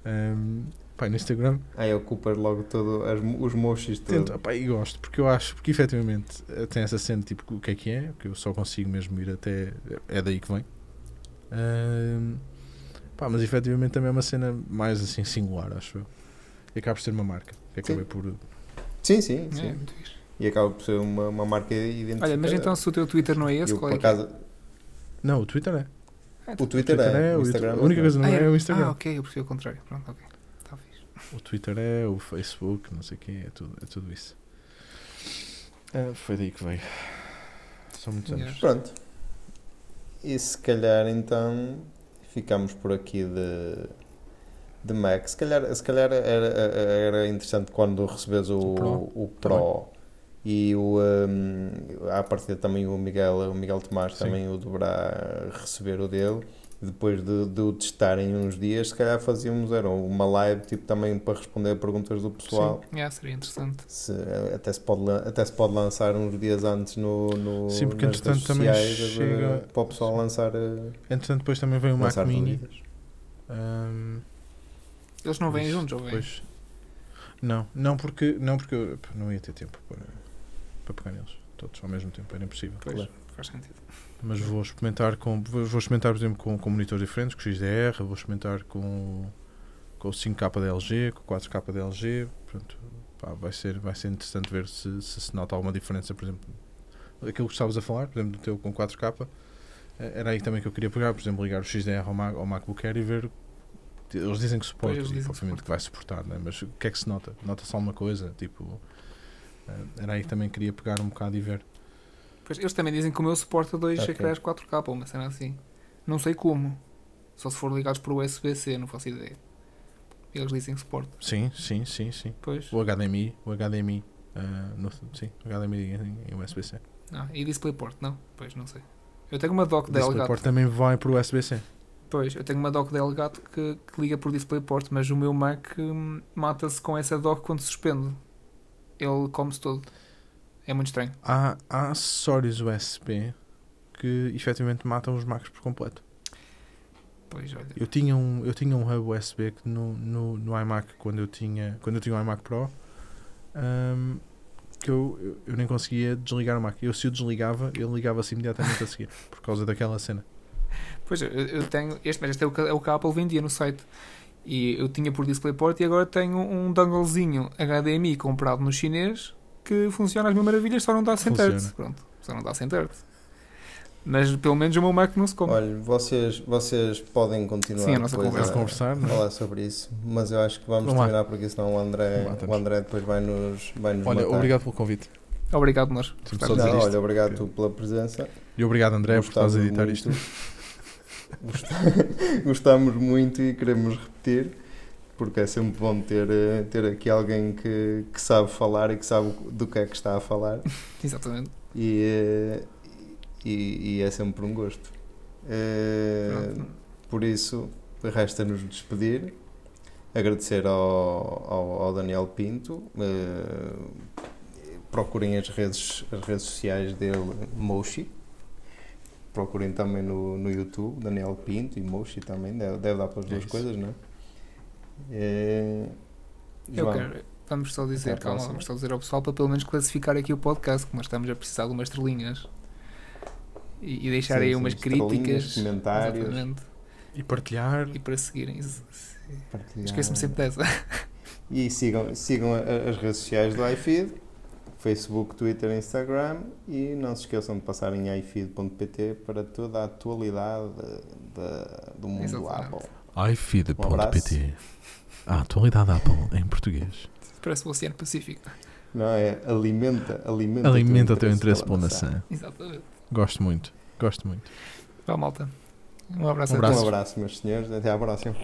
Um, pá, no Instagram Aí ocupas logo todo as, os Moshis tento, todos. opá, e gosto, porque eu acho, porque efetivamente eh, tem essa cena tipo o que é que é, que eu só consigo mesmo ir até, é daí que vem. Um, pá, mas efetivamente também é uma cena mais assim singular, acho eu. E acaba por ser uma marca, que acabei por. Sim, sim, sim. É, muito fixe. E acaba por ser uma, uma marca identificada. Olha, mas então se o teu Twitter não é esse, Eu, qual por é que é? acaso, Não, o Twitter é. Ah, o Twitter, Twitter é, é, o Instagram a única coisa não Ah, é, o Instagram. Ah, ok, eu percebi o contrário. Pronto, ok. Está fixe. O Twitter é, o Facebook, não sei o quê, é tudo, é tudo isso. Ah, foi daí que veio. São muitos anos. Yeah. Pronto. E se calhar então ficamos por aqui de, de Mac. Se calhar, se calhar era, era interessante quando recebes o, O Pro. o Pro e o, um, à partida também o Miguel, o Miguel Tomás Sim. também o deverá receber o dele. Depois de, de o testar em uns dias, se calhar fazíamos era uma live tipo também para responder a perguntas do pessoal. Yeah, seria interessante. Se, até, se pode, até se pode lançar uns dias antes no, no, Sim, porque entretanto também ver- chega- para o pessoal lançar, eh, Entretanto, depois também veio o Mac Mini. dúvidas. Eles não vêm juntos, ou vêm? Não, não porque, não porque eu não ia ter tempo para, para pegar neles todos ao mesmo tempo, era impossível. Pois, Claro. faz sentido. Mas vou experimentar com vou experimentar, por exemplo, com, com monitores diferentes, com XDR, vou experimentar com, com o 5K da LG, com o 4K da LG, portanto, pá, vai ser vai ser interessante ver se, se se nota alguma diferença, por exemplo, aquilo que estavas a falar, por exemplo, do teu com 4K, eh, era aí também que eu queria pegar, por exemplo, ligar o XDR ao, Mac, ao MacBook Air e ver eles dizem que suporta, Pois, eles e dizem que obviamente vai suportar, né? mas o que é que se nota? Nota-se alguma coisa? Tipo, eh, era aí que também queria pegar um bocado e ver. Pois, eles também dizem que o meu suporta dois Ok. ecrãs 4K, ou uma cena assim. Não sei como. Só se for ligados por USB-C, não faço ideia. Eles dizem que suporta. Sim, sim, sim, sim. Pois. O HDMI, o HDMI, ah, no, sim, o HDMI em, USB-C. Ah, e DisplayPort, não? Pois, não sei. Eu tenho uma dock O da Elgato. DisplayPort também vai para o USB-C. Pois, eu tenho uma dock da Elgato que, que liga por DisplayPort, mas o meu Mac hum, mata-se com essa dock quando se suspende. Ele come-se todo. É muito estranho. Há, há acessórios USB que efetivamente matam os Macs por completo. Pois, olha. Eu tinha um, eu tinha um hub USB que no, no, no iMac quando eu tinha, quando eu tinha o iMac Pro ahm, que eu, eu, eu nem conseguia desligar o Mac. Eu se o desligava, ele ligava-se imediatamente a seguir por causa daquela cena. Pois, eu, eu tenho. Este, mas este é o, que, é o que a Apple vendia no site. E eu tinha por DisplayPort e agora tenho um donglezinho HDMI comprado no chinês que funciona às mil maravilhas, só não dá third. Pronto, só não dá sem third. Mas pelo menos o meu Mac não se come. Olha, vocês, vocês podem continuar Sim, a nossa conversa. A conversar, não é? falar sobre isso, mas eu acho que vamos, terminar porque senão o André, lá, o André depois vai nos, vai nos Olha, matar. obrigado pelo convite. Obrigado, nós. Não, olha, obrigado tu pela presença. E obrigado André por estás a editar muito. isto. Gost- Gostamos muito e queremos repetir, porque é sempre bom ter, eh, ter aqui alguém que, que sabe falar e que sabe do que é que está a falar. Exatamente. E, eh, e, e é sempre um gosto. Pronto. por isso, resta-nos despedir, agradecer ao, ao, ao Daniel Pinto. procurem as redes, as redes sociais dele, Moshi. Procurem também no, no YouTube, Daniel Pinto e Moshi também, deve, deve dar para as É duas isso. coisas, não é? Eh, Eu quero. Vamos só dizer, calma, próxima. vamos só dizer ao pessoal para pelo menos classificar aqui o podcast, que nós estamos a precisar de umas estrelinhas. E, e deixar sim, aí sim, umas críticas. comentários, Exatamente. E partilhar. E para seguirem. Esqueço-me sempre dessa. E sigam, sigam as redes sociais do iFeed, Facebook, Twitter, Instagram e não se esqueçam de passar em iFeed.pt para toda a atualidade da- do mundo Exatamente. Apple. iFeed.pt A atualidade Apple em português. Parece o Oceano Pacífico. Não é? Alimenta, alimenta, Alimenta o teu interesse pela maçã. Exatamente. Gosto muito. Gosto muito. Vá, malta. Um abraço Um a abraço. todos. Um abraço, meus senhores. Até à próxima.